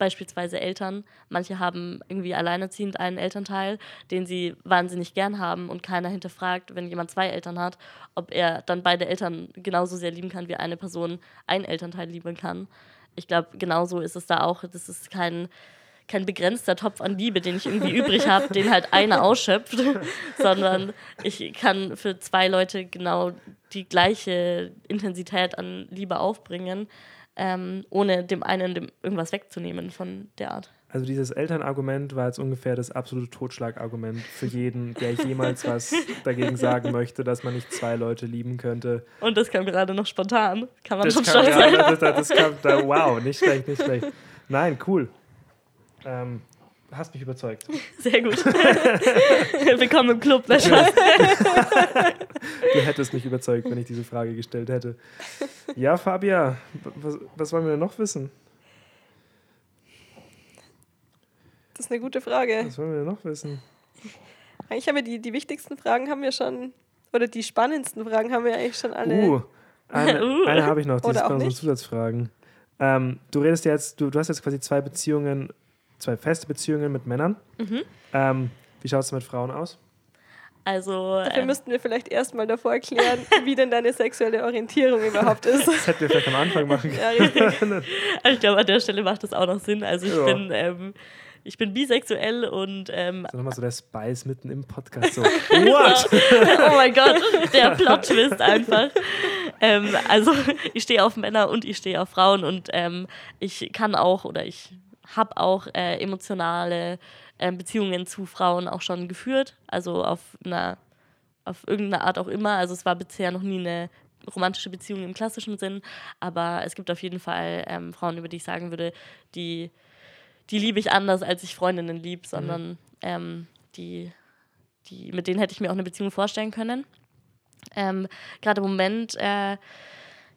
beispielsweise Eltern. Manche haben irgendwie alleinerziehend einen Elternteil, den sie wahnsinnig gern haben und keiner hinterfragt, wenn jemand zwei Eltern hat, ob er dann beide Eltern genauso sehr lieben kann, wie eine Person einen Elternteil lieben kann. Ich glaube, genauso ist es da auch. Das ist kein kein begrenzter Topf an Liebe, den ich irgendwie übrig habe, den halt einer ausschöpft, sondern ich kann für zwei Leute genau die gleiche Intensität an Liebe aufbringen, ähm, ohne dem einen dem irgendwas wegzunehmen von der Art. Also dieses Elternargument war jetzt ungefähr das absolute Totschlagargument für jeden, der jemals was dagegen sagen möchte, dass man nicht zwei Leute lieben könnte. Und das kam gerade noch spontan. Kann man das schon stolz sein. Ja, das, das, kam da, wow, nicht schlecht, nicht schlecht. Nein, cool. Ähm, hast mich überzeugt. Sehr gut. Willkommen im Club. du hättest mich überzeugt, wenn ich diese Frage gestellt hätte. Ja, Fabia, was, was wollen wir denn noch wissen? Das ist eine gute Frage. Was wollen wir denn noch wissen? Eigentlich haben wir die, die wichtigsten Fragen haben wir schon, oder die spannendsten Fragen haben wir eigentlich schon alle. Uh, eine, uh. eine habe ich noch, die ist bei unseren Zusatzfragen. Ähm, du redest jetzt, du, du hast jetzt quasi zwei Beziehungen zwei feste Beziehungen mit Männern. Mhm. Ähm, wie schaut es mit Frauen aus? Also. Dafür äh, müssten wir vielleicht erstmal davor erklären, wie denn deine sexuelle Orientierung überhaupt ist. Das hätten wir vielleicht am Anfang machen können. Ja, also ich glaube, an der Stelle macht das auch noch Sinn. Also ich ja. bin. Ähm, ich bin bisexuell und. Ähm, so nochmal so der Spice mitten im Podcast. So, what? oh mein Gott, der Plot-Twist einfach. Ähm, also, ich stehe auf Männer und ich stehe auf Frauen und ähm, ich kann auch oder ich habe auch äh, emotionale äh, Beziehungen zu Frauen auch schon geführt, also auf einer auf irgendeine Art auch immer. Also es war bisher noch nie eine romantische Beziehung im klassischen Sinn, aber es gibt auf jeden Fall ähm, Frauen, über die ich sagen würde, die, die liebe ich anders, als ich Freundinnen liebe, sondern mhm. ähm, die, die, mit denen hätte ich mir auch eine Beziehung vorstellen können. Ähm, Gerade im Moment äh,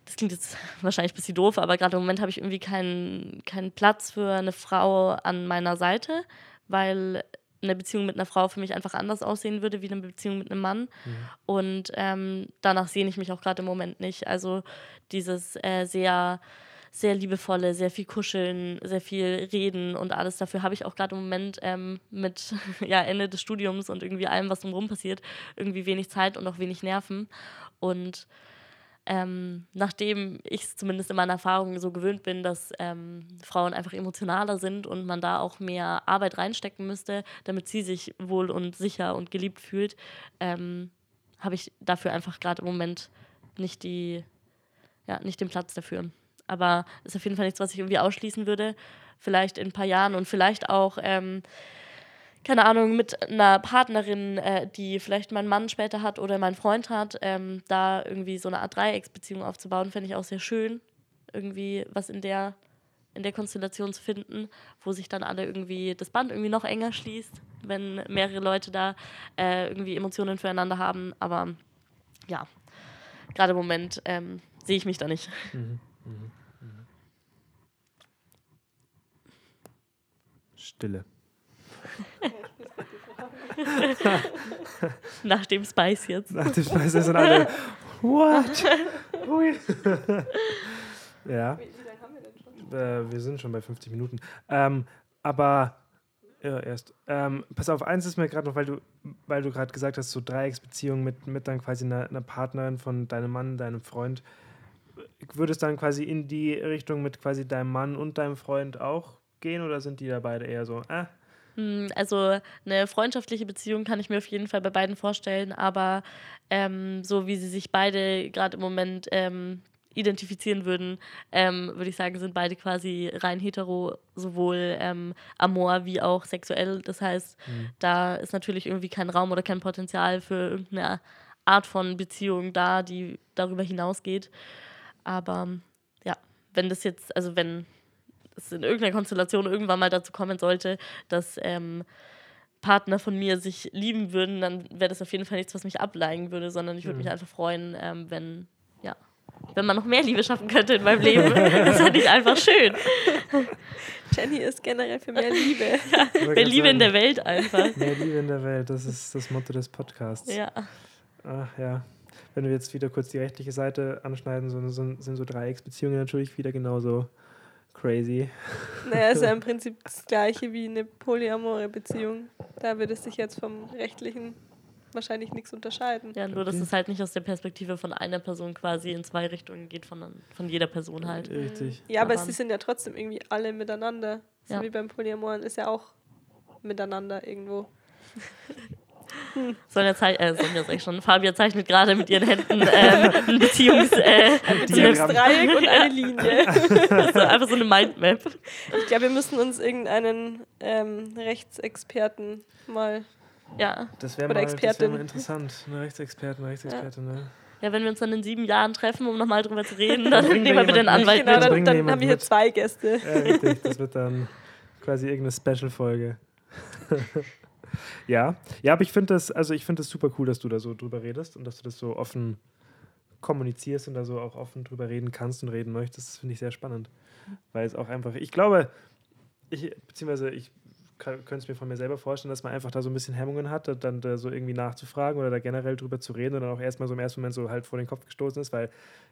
das klingt jetzt wahrscheinlich ein bisschen doof, aber gerade im Moment habe ich irgendwie keinen, keinen Platz für eine Frau an meiner Seite, weil eine Beziehung mit einer Frau für mich einfach anders aussehen würde wie eine Beziehung mit einem Mann. Mhm. Und ähm, danach sehne ich mich auch gerade im Moment nicht. Also dieses äh, sehr, sehr liebevolle, sehr viel Kuscheln, sehr viel Reden und alles dafür habe ich auch gerade im Moment ähm, mit ja, Ende des Studiums und irgendwie allem, was drumherum passiert, irgendwie wenig Zeit und auch wenig Nerven. Und ähm, nachdem ich es zumindest in meiner Erfahrung so gewöhnt bin, dass ähm, Frauen einfach emotionaler sind und man da auch mehr Arbeit reinstecken müsste, damit sie sich wohl und sicher und geliebt fühlt, ähm, habe ich dafür einfach gerade im Moment nicht die, ja, nicht den Platz dafür. Aber ist auf jeden Fall nichts, was ich irgendwie ausschließen würde. Vielleicht in ein paar Jahren und vielleicht auch ähm, keine Ahnung, mit einer Partnerin, äh, die vielleicht mein Mann später hat oder mein Freund hat, ähm, da irgendwie so eine Art Dreiecksbeziehung aufzubauen, fände ich auch sehr schön. Irgendwie was in der, in der Konstellation zu finden, wo sich dann alle irgendwie das Band irgendwie noch enger schließt, wenn mehrere Leute da äh, irgendwie Emotionen füreinander haben. Aber ja, gerade im Moment ähm, sehe ich mich da nicht. Mhm. Mhm. Mhm. Stille. Nach dem Spice jetzt. Nach dem Spice sind alle. What? ja. Wie, wie lange haben wir denn schon? Äh, wir sind schon bei 50 Minuten. Ähm, aber ja, erst. Ähm, pass auf, eins ist mir gerade noch, weil du, weil du gerade gesagt hast, so Dreiecksbeziehung mit, mit dann quasi einer, einer, Partnerin von deinem Mann, deinem Freund. Würde es dann quasi in die Richtung mit quasi deinem Mann und deinem Freund auch gehen oder sind die da beide eher so, äh? Hm, also eine freundschaftliche Beziehung kann ich mir auf jeden Fall bei beiden vorstellen, aber ähm, so wie sie sich beide gerade im Moment ähm, identifizieren würden, ähm, würde ich sagen, sind beide quasi rein hetero, sowohl ähm, amor wie auch sexuell. Das heißt, mhm. da ist natürlich irgendwie kein Raum oder kein Potenzial für irgendeine Art von Beziehung da, die darüber hinausgeht. Aber ja, wenn das jetzt, also wenn es in irgendeiner Konstellation irgendwann mal dazu kommen sollte, dass ähm, Partner von mir sich lieben würden, dann wäre das auf jeden Fall nichts, was mich ableigen würde, sondern ich würde mhm. mich einfach freuen, ähm, wenn, ja, wenn man noch mehr Liebe schaffen könnte in meinem Leben. das fände ich einfach schön. Jenny ist generell für mehr Liebe. Ja, mehr Liebe sagen, in der Welt einfach. Mehr Liebe in der Welt, das ist das Motto des Podcasts. Ja. Ach ja. Wenn wir jetzt wieder kurz die rechtliche Seite anschneiden, so, so, sind so Dreiecksbeziehungen natürlich wieder genauso crazy. Naja, ist ja im Prinzip das gleiche wie eine polyamore Beziehung. Da würde es sich jetzt vom rechtlichen wahrscheinlich nichts unterscheiden. Ja, nur dass es halt nicht aus der Perspektive von einer Person quasi in zwei Richtungen geht, von, von jeder Person halt. Richtig. Ja, aber sie sind ja trotzdem irgendwie alle miteinander. So ja. wie beim Polyamoren ist ja auch miteinander irgendwo. Sonja, zei äh, Sonja sag ich schon, Fabia zeichnet gerade mit ihren Händen ähm, ein Beziehungs äh, Beziehungsdreieck und eine Linie. so, einfach so eine Mindmap. Ich glaube, wir müssen uns irgendeinen ähm, Rechtsexperten mal. Ja. Das wäre mal, wär mal interessant. Eine Rechtsexpertin, Rechtsexpertin, ja. ne? Ja, wenn wir uns dann in sieben Jahren treffen, um nochmal drüber zu reden, dann, dann nehmen wir bitte einen Anwalt genau, Dann, dann haben wir hier zwei Gäste. Ja, richtig. Das wird dann quasi irgendeine Special-Folge. Ja, ja, aber ich finde das, also ich finde das super cool, dass du da so drüber redest und dass du das so offen kommunizierst und da so auch offen drüber reden kannst und reden möchtest. Das finde ich sehr spannend. Weil es auch einfach, ich glaube, ich, beziehungsweise ich könnte es mir von mir selber vorstellen, dass man einfach da so ein bisschen Hemmungen hat, dann da so irgendwie nachzufragen oder da generell drüber zu reden und dann auch erstmal so im ersten Moment so halt vor den Kopf gestoßen ist, weil,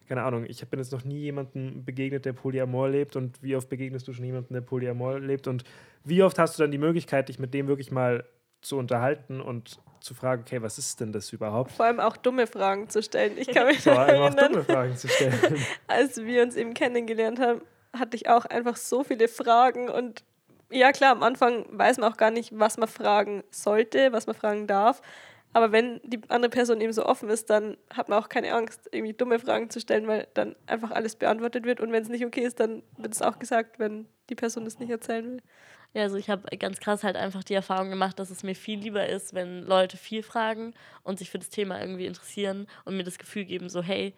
keine Ahnung, ich bin jetzt noch nie jemandem begegnet, der Polyamor lebt und wie oft begegnest du schon jemandem, der Polyamor lebt und wie oft hast du dann die Möglichkeit, dich mit dem wirklich mal zu unterhalten und zu fragen, okay, was ist denn das überhaupt? Vor allem auch dumme Fragen zu stellen. Ich kann mich Vor allem auch dumme Fragen zu stellen. Als wir uns eben kennengelernt haben, hatte ich auch einfach so viele Fragen und ja klar, am Anfang weiß man auch gar nicht, was man fragen sollte, was man fragen darf. Aber wenn die andere Person eben so offen ist, dann hat man auch keine Angst, irgendwie dumme Fragen zu stellen, weil dann einfach alles beantwortet wird. Und wenn es nicht okay ist, dann wird es auch gesagt, wenn die Person es nicht erzählen will. Ja, also ich habe ganz krass halt einfach die Erfahrung gemacht, dass es mir viel lieber ist, wenn Leute viel fragen und sich für das Thema irgendwie interessieren und mir das Gefühl geben, so hey,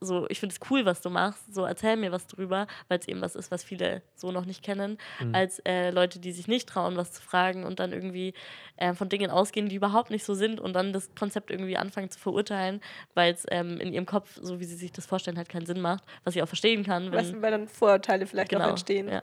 so ich finde es cool, was du machst, so erzähl mir was drüber, weil es eben was ist, was viele so noch nicht kennen, mhm. als äh, Leute, die sich nicht trauen, was zu fragen und dann irgendwie äh, von Dingen ausgehen, die überhaupt nicht so sind und dann das Konzept irgendwie anfangen zu verurteilen, weil es ähm, in ihrem Kopf, so wie sie sich das vorstellen, halt keinen Sinn macht, was ich auch verstehen kann. Wenn, weil dann Vorurteile vielleicht genau, auch entstehen. Ja.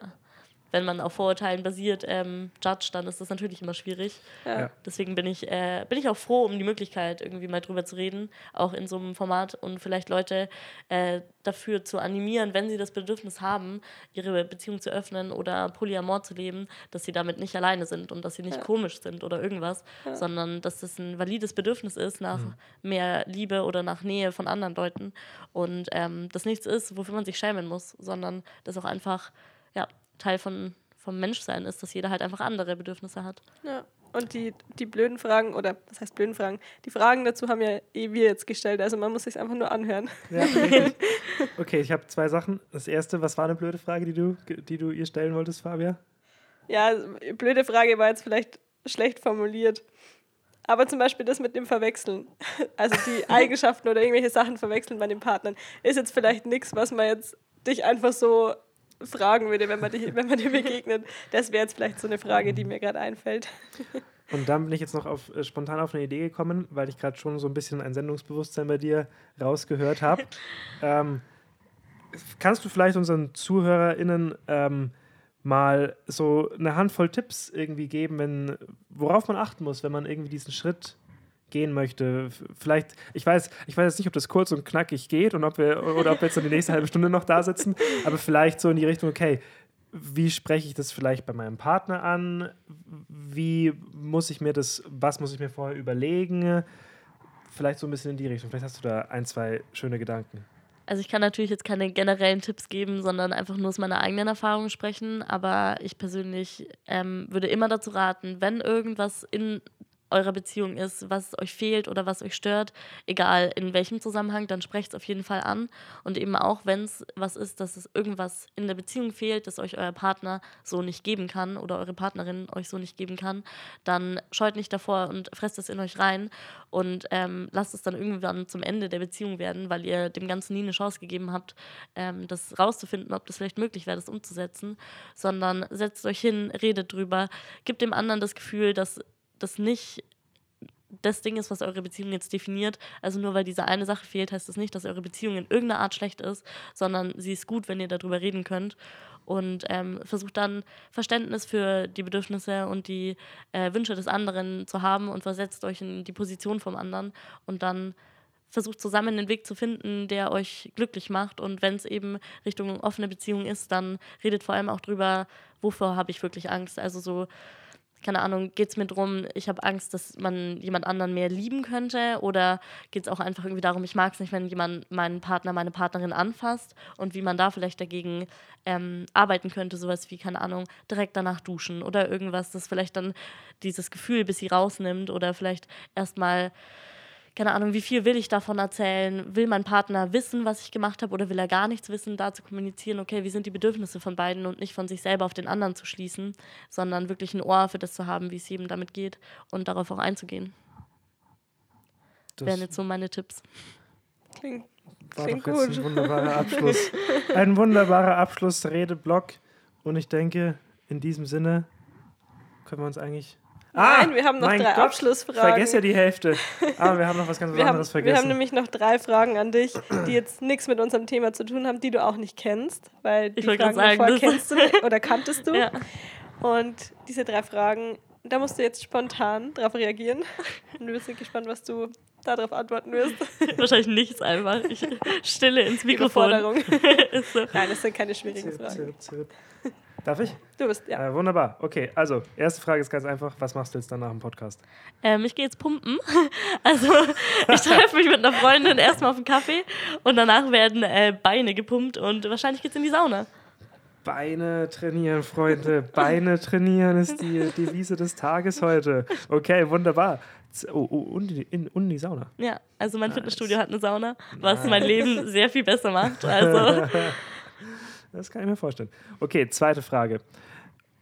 Wenn man auf Vorurteilen basiert ähm, judge, dann ist das natürlich immer schwierig. Ja. Deswegen bin ich, äh, bin ich auch froh um die Möglichkeit, irgendwie mal drüber zu reden, auch in so einem Format und vielleicht Leute äh, dafür zu animieren, wenn sie das Bedürfnis haben, ihre Beziehung zu öffnen oder Polyamor zu leben, dass sie damit nicht alleine sind und dass sie nicht Ja. komisch sind oder irgendwas, Ja. sondern dass das ein valides Bedürfnis ist nach mehr Liebe oder nach Nähe von anderen Leuten und ähm, das nichts ist, wofür man sich schämen muss, sondern das auch einfach ja, Teil von, vom Menschsein ist, dass jeder halt einfach andere Bedürfnisse hat. Ja. Und die, die blöden Fragen, oder was heißt blöden Fragen? Die Fragen dazu haben ja eh wir jetzt gestellt, also man muss sich einfach nur anhören. Ja, richtig. okay, ich habe zwei Sachen. Das erste, was war eine blöde Frage, die du, die du ihr stellen wolltest, Fabia? Ja, blöde Frage war jetzt vielleicht schlecht formuliert. Aber zum Beispiel das mit dem Verwechseln, also die Eigenschaften oder irgendwelche Sachen verwechseln bei den Partnern, ist jetzt vielleicht nichts, was man jetzt dich einfach so fragen würde, wenn man, dich, wenn man dir begegnet. Das wäre jetzt vielleicht so eine Frage, die mir gerade einfällt. Und dann bin ich jetzt noch auf, äh, spontan auf eine Idee gekommen, weil ich gerade schon so ein bisschen ein Sendungsbewusstsein bei dir rausgehört habe. ähm, kannst du vielleicht unseren ZuhörerInnen ähm, mal so eine Handvoll Tipps irgendwie geben, wenn, worauf man achten muss, wenn man irgendwie diesen Schritt gehen möchte. Vielleicht, ich weiß, ich weiß jetzt nicht, ob das kurz und knackig geht und ob wir oder ob wir jetzt so die nächste halbe Stunde noch da sitzen, aber vielleicht so in die Richtung, okay, wie spreche ich das vielleicht bei meinem Partner an? Wie muss ich mir das, was muss ich mir vorher überlegen? Vielleicht so ein bisschen in die Richtung. Vielleicht hast du da ein, zwei schöne Gedanken. Also ich kann natürlich jetzt keine generellen Tipps geben, sondern einfach nur aus meiner eigenen Erfahrung sprechen. Aber ich persönlich ähm, würde immer dazu raten, wenn irgendwas in eurer Beziehung ist, was euch fehlt oder was euch stört, egal in welchem Zusammenhang, dann sprecht es auf jeden Fall an. Und eben auch, wenn es was ist, dass es irgendwas in der Beziehung fehlt, das euch euer Partner so nicht geben kann oder eure Partnerin euch so nicht geben kann, dann scheut nicht davor und fresst es in euch rein und ähm, lasst es dann irgendwann zum Ende der Beziehung werden, weil ihr dem Ganzen nie eine Chance gegeben habt, ähm, das rauszufinden, ob das vielleicht möglich wäre, das umzusetzen, sondern setzt euch hin, redet drüber, gebt dem anderen das Gefühl, dass das nicht das Ding ist, was eure Beziehung jetzt definiert. Also nur weil diese eine Sache fehlt, heißt das nicht, dass eure Beziehung in irgendeiner Art schlecht ist, sondern sie ist gut, wenn ihr darüber reden könnt. Und ähm, versucht dann Verständnis für die Bedürfnisse und die äh, Wünsche des anderen zu haben und versetzt euch in die Position vom anderen und dann versucht zusammen den Weg zu finden, der euch glücklich macht. Und wenn es eben Richtung offene Beziehung ist, dann redet vor allem auch drüber, wovor habe ich wirklich Angst. Also so keine Ahnung, geht es mir darum, ich habe Angst, dass man jemand anderen mehr lieben könnte? Oder geht es auch einfach irgendwie darum, ich mag es nicht, wenn jemand meinen Partner, meine Partnerin anfasst und wie man da vielleicht dagegen ähm, arbeiten könnte, sowas wie, keine Ahnung, direkt danach duschen oder irgendwas, das vielleicht dann dieses Gefühl bis sie rausnimmt oder vielleicht erstmal keine Ahnung, wie viel will ich davon erzählen? Will mein Partner wissen, was ich gemacht habe oder will er gar nichts wissen? Da zu kommunizieren, okay, wie sind die Bedürfnisse von beiden und nicht von sich selber auf den anderen zu schließen, sondern wirklich ein Ohr für das zu haben, wie es jedem damit geht und darauf auch einzugehen. Das wären jetzt so meine Tipps. Klingt, war klingt doch jetzt gut. ein wunderbarer Abschluss. ein wunderbarer Abschlussredeblock. Und ich denke, in diesem Sinne können wir uns eigentlich. Nein, wir haben noch drei Gott, Abschlussfragen. Ich vergesse ja die Hälfte. Aber wir haben noch was ganz Wir haben, anderes wir vergessen. haben nämlich noch drei Fragen an dich, die jetzt nichts mit unserem Thema zu tun haben, die du auch nicht kennst, weil die Ich wollte Fragen sagen, davor das- kennst du oder kanntest du. Ja. Und diese drei Fragen, da musst du jetzt spontan darauf reagieren. Und wir sind gespannt, was du darauf antworten wirst. Wahrscheinlich nichts einfach. Ich stille ins Mikrofon. Ist so. Nein, das sind keine schwierigen Zirp, Fragen. zirp, zirp. Darf ich? Du bist, ja. Äh, wunderbar. Okay, also, erste Frage ist ganz einfach. Was machst du jetzt dann nach dem Podcast? Ähm, ich gehe jetzt pumpen. Also ich treffe mich mit einer Freundin erstmal auf einen Kaffee und danach werden äh, Beine gepumpt und wahrscheinlich geht's in die Sauna. Beine trainieren, Freunde. Beine trainieren ist die Devise des Tages heute. Okay, wunderbar. Oh, oh und, in, und die Sauna. Ja, also mein Fitnessstudio hat eine Sauna, was mein Leben sehr viel besser macht. Also Das kann ich mir vorstellen. Okay, zweite Frage.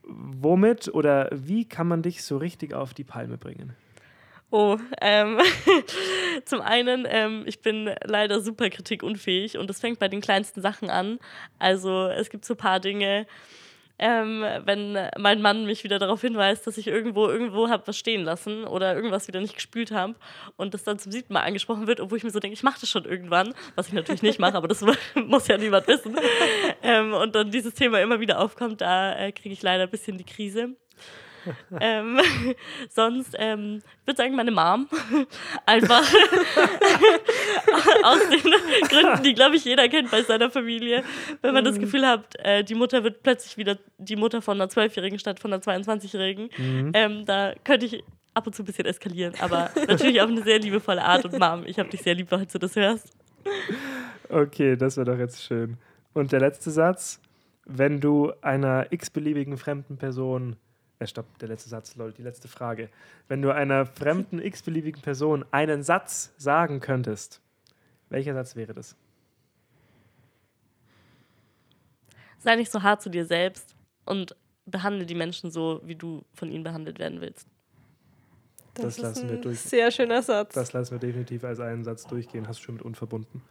Womit oder wie kann man dich so richtig auf die Palme bringen? Oh, ähm, zum einen, ähm, ich bin leider super kritikunfähig und das fängt bei den kleinsten Sachen an. Also es gibt so ein paar Dinge, ähm, wenn mein Mann mich wieder darauf hinweist, dass ich irgendwo irgendwo habe was stehen lassen oder irgendwas wieder nicht gespült habe und das dann zum siebten Mal angesprochen wird, obwohl ich mir so denke, ich mache das schon irgendwann, was ich natürlich nicht mache, aber das muss ja niemand wissen. Ähm, und dann dieses Thema immer wieder aufkommt, da äh, kriege ich leider ein bisschen die Krise. ähm, sonst ähm, würde sagen, meine Mom. Einfach aus den Gründen, die, glaube ich, jeder kennt bei seiner Familie. Wenn man das mhm. Gefühl hat, äh, die Mutter wird plötzlich wieder die Mutter von einer Zwölfjährigen statt von einer 22-Jährigen. Mhm. Ähm, da könnte ich ab und zu ein bisschen eskalieren, aber natürlich auf eine sehr liebevolle Art. Und Mom, ich habe dich sehr lieb, falls du das hörst. Okay, das wäre doch jetzt schön. Und der letzte Satz. Wenn du einer x-beliebigen fremden Person äh, stopp, der letzte Satz, lol, die letzte Frage. Wenn du einer fremden x-beliebigen Person einen Satz sagen könntest, welcher Satz wäre das? Sei nicht so hart zu dir selbst und behandle die Menschen so, wie du von ihnen behandelt werden willst. Das, das lassen wir durch. Sehr schöner Satz. Das lassen wir definitiv als einen Satz durchgehen. Hast du schon mit unverbunden?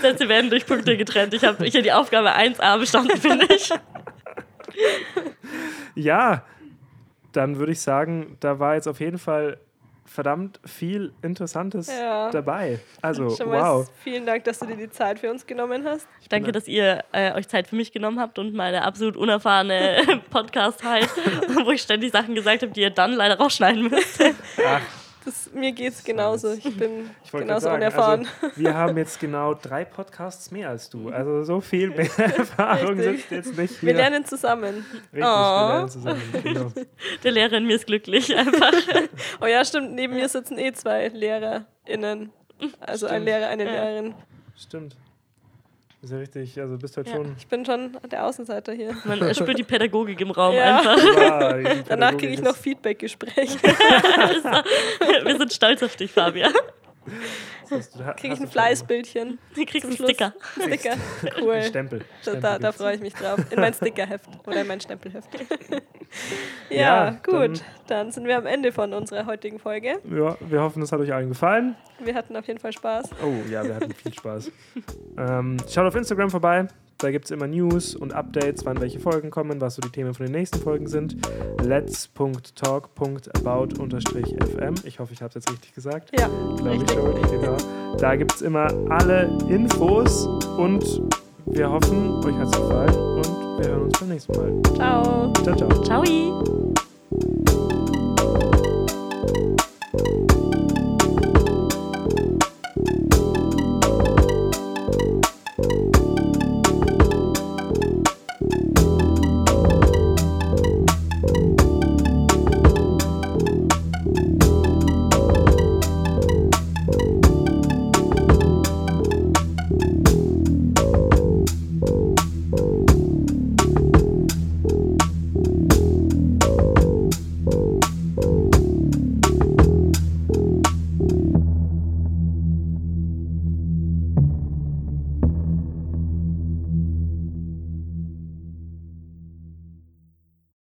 Sätze werden durch Punkte getrennt. Ich habe hier die Aufgabe 1a bestanden, finde ich. ja, dann würde ich sagen, da war jetzt auf jeden Fall verdammt viel Interessantes ja. dabei. Also, wow. Vielen Dank, dass du dir die Zeit für uns genommen hast. Ich danke, dass ihr äh, euch Zeit für mich genommen habt und meine absolut unerfahrene Podcast halt, wo ich ständig Sachen gesagt habe, die ihr dann leider rausschneiden müsst. Ach, das, mir geht es genauso. Ich bin ich genauso sagen, unerfahren. Also, wir haben jetzt genau drei Podcasts mehr als du. Also so viel mehr Erfahrung sitzt jetzt nicht hier. Wir lernen zusammen. Richtig, oh. wir lernen zusammen. Genau. Der Lehrer in mir ist glücklich einfach. oh ja, stimmt. Neben mir sitzen eh zwei LehrerInnen. Also stimmt. ein Lehrer, eine ja. Lehrerin. Stimmt. Ist ja richtig, also bist halt ja, schon. Ich bin schon der Außenseiter hier. Man spürt die Pädagogik im Raum ja. einfach. Ja, Danach kriege ich noch Feedback-Gespräche. Wir sind stolz auf dich, Fabian. Kriege ich ein Fleißbildchen. Du kriegst einen Sticker. Sticker. Cool. Ein Stempel. Stempel da, da freue ich mich drauf. In mein Stickerheft oder in mein Stempelheft. ja, ja, gut. Dann, dann, sind wir am Ende von unserer heutigen Folge. Ja, wir hoffen, es hat euch allen gefallen. Wir hatten auf jeden Fall Spaß. Oh ja, wir hatten viel Spaß. ähm, schaut auf Instagram vorbei. Da gibt es immer News und Updates, wann welche Folgen kommen, was so die Themen von den nächsten Folgen sind. Let's.talk.about-fm. Ich hoffe, ich habe es jetzt richtig gesagt. Ja. Glaube ich schon. Genau. Da gibt es immer alle Infos und wir hoffen, euch hat es gefallen und wir hören uns beim nächsten Mal. Ciao. Ciao, ciao. Ciao.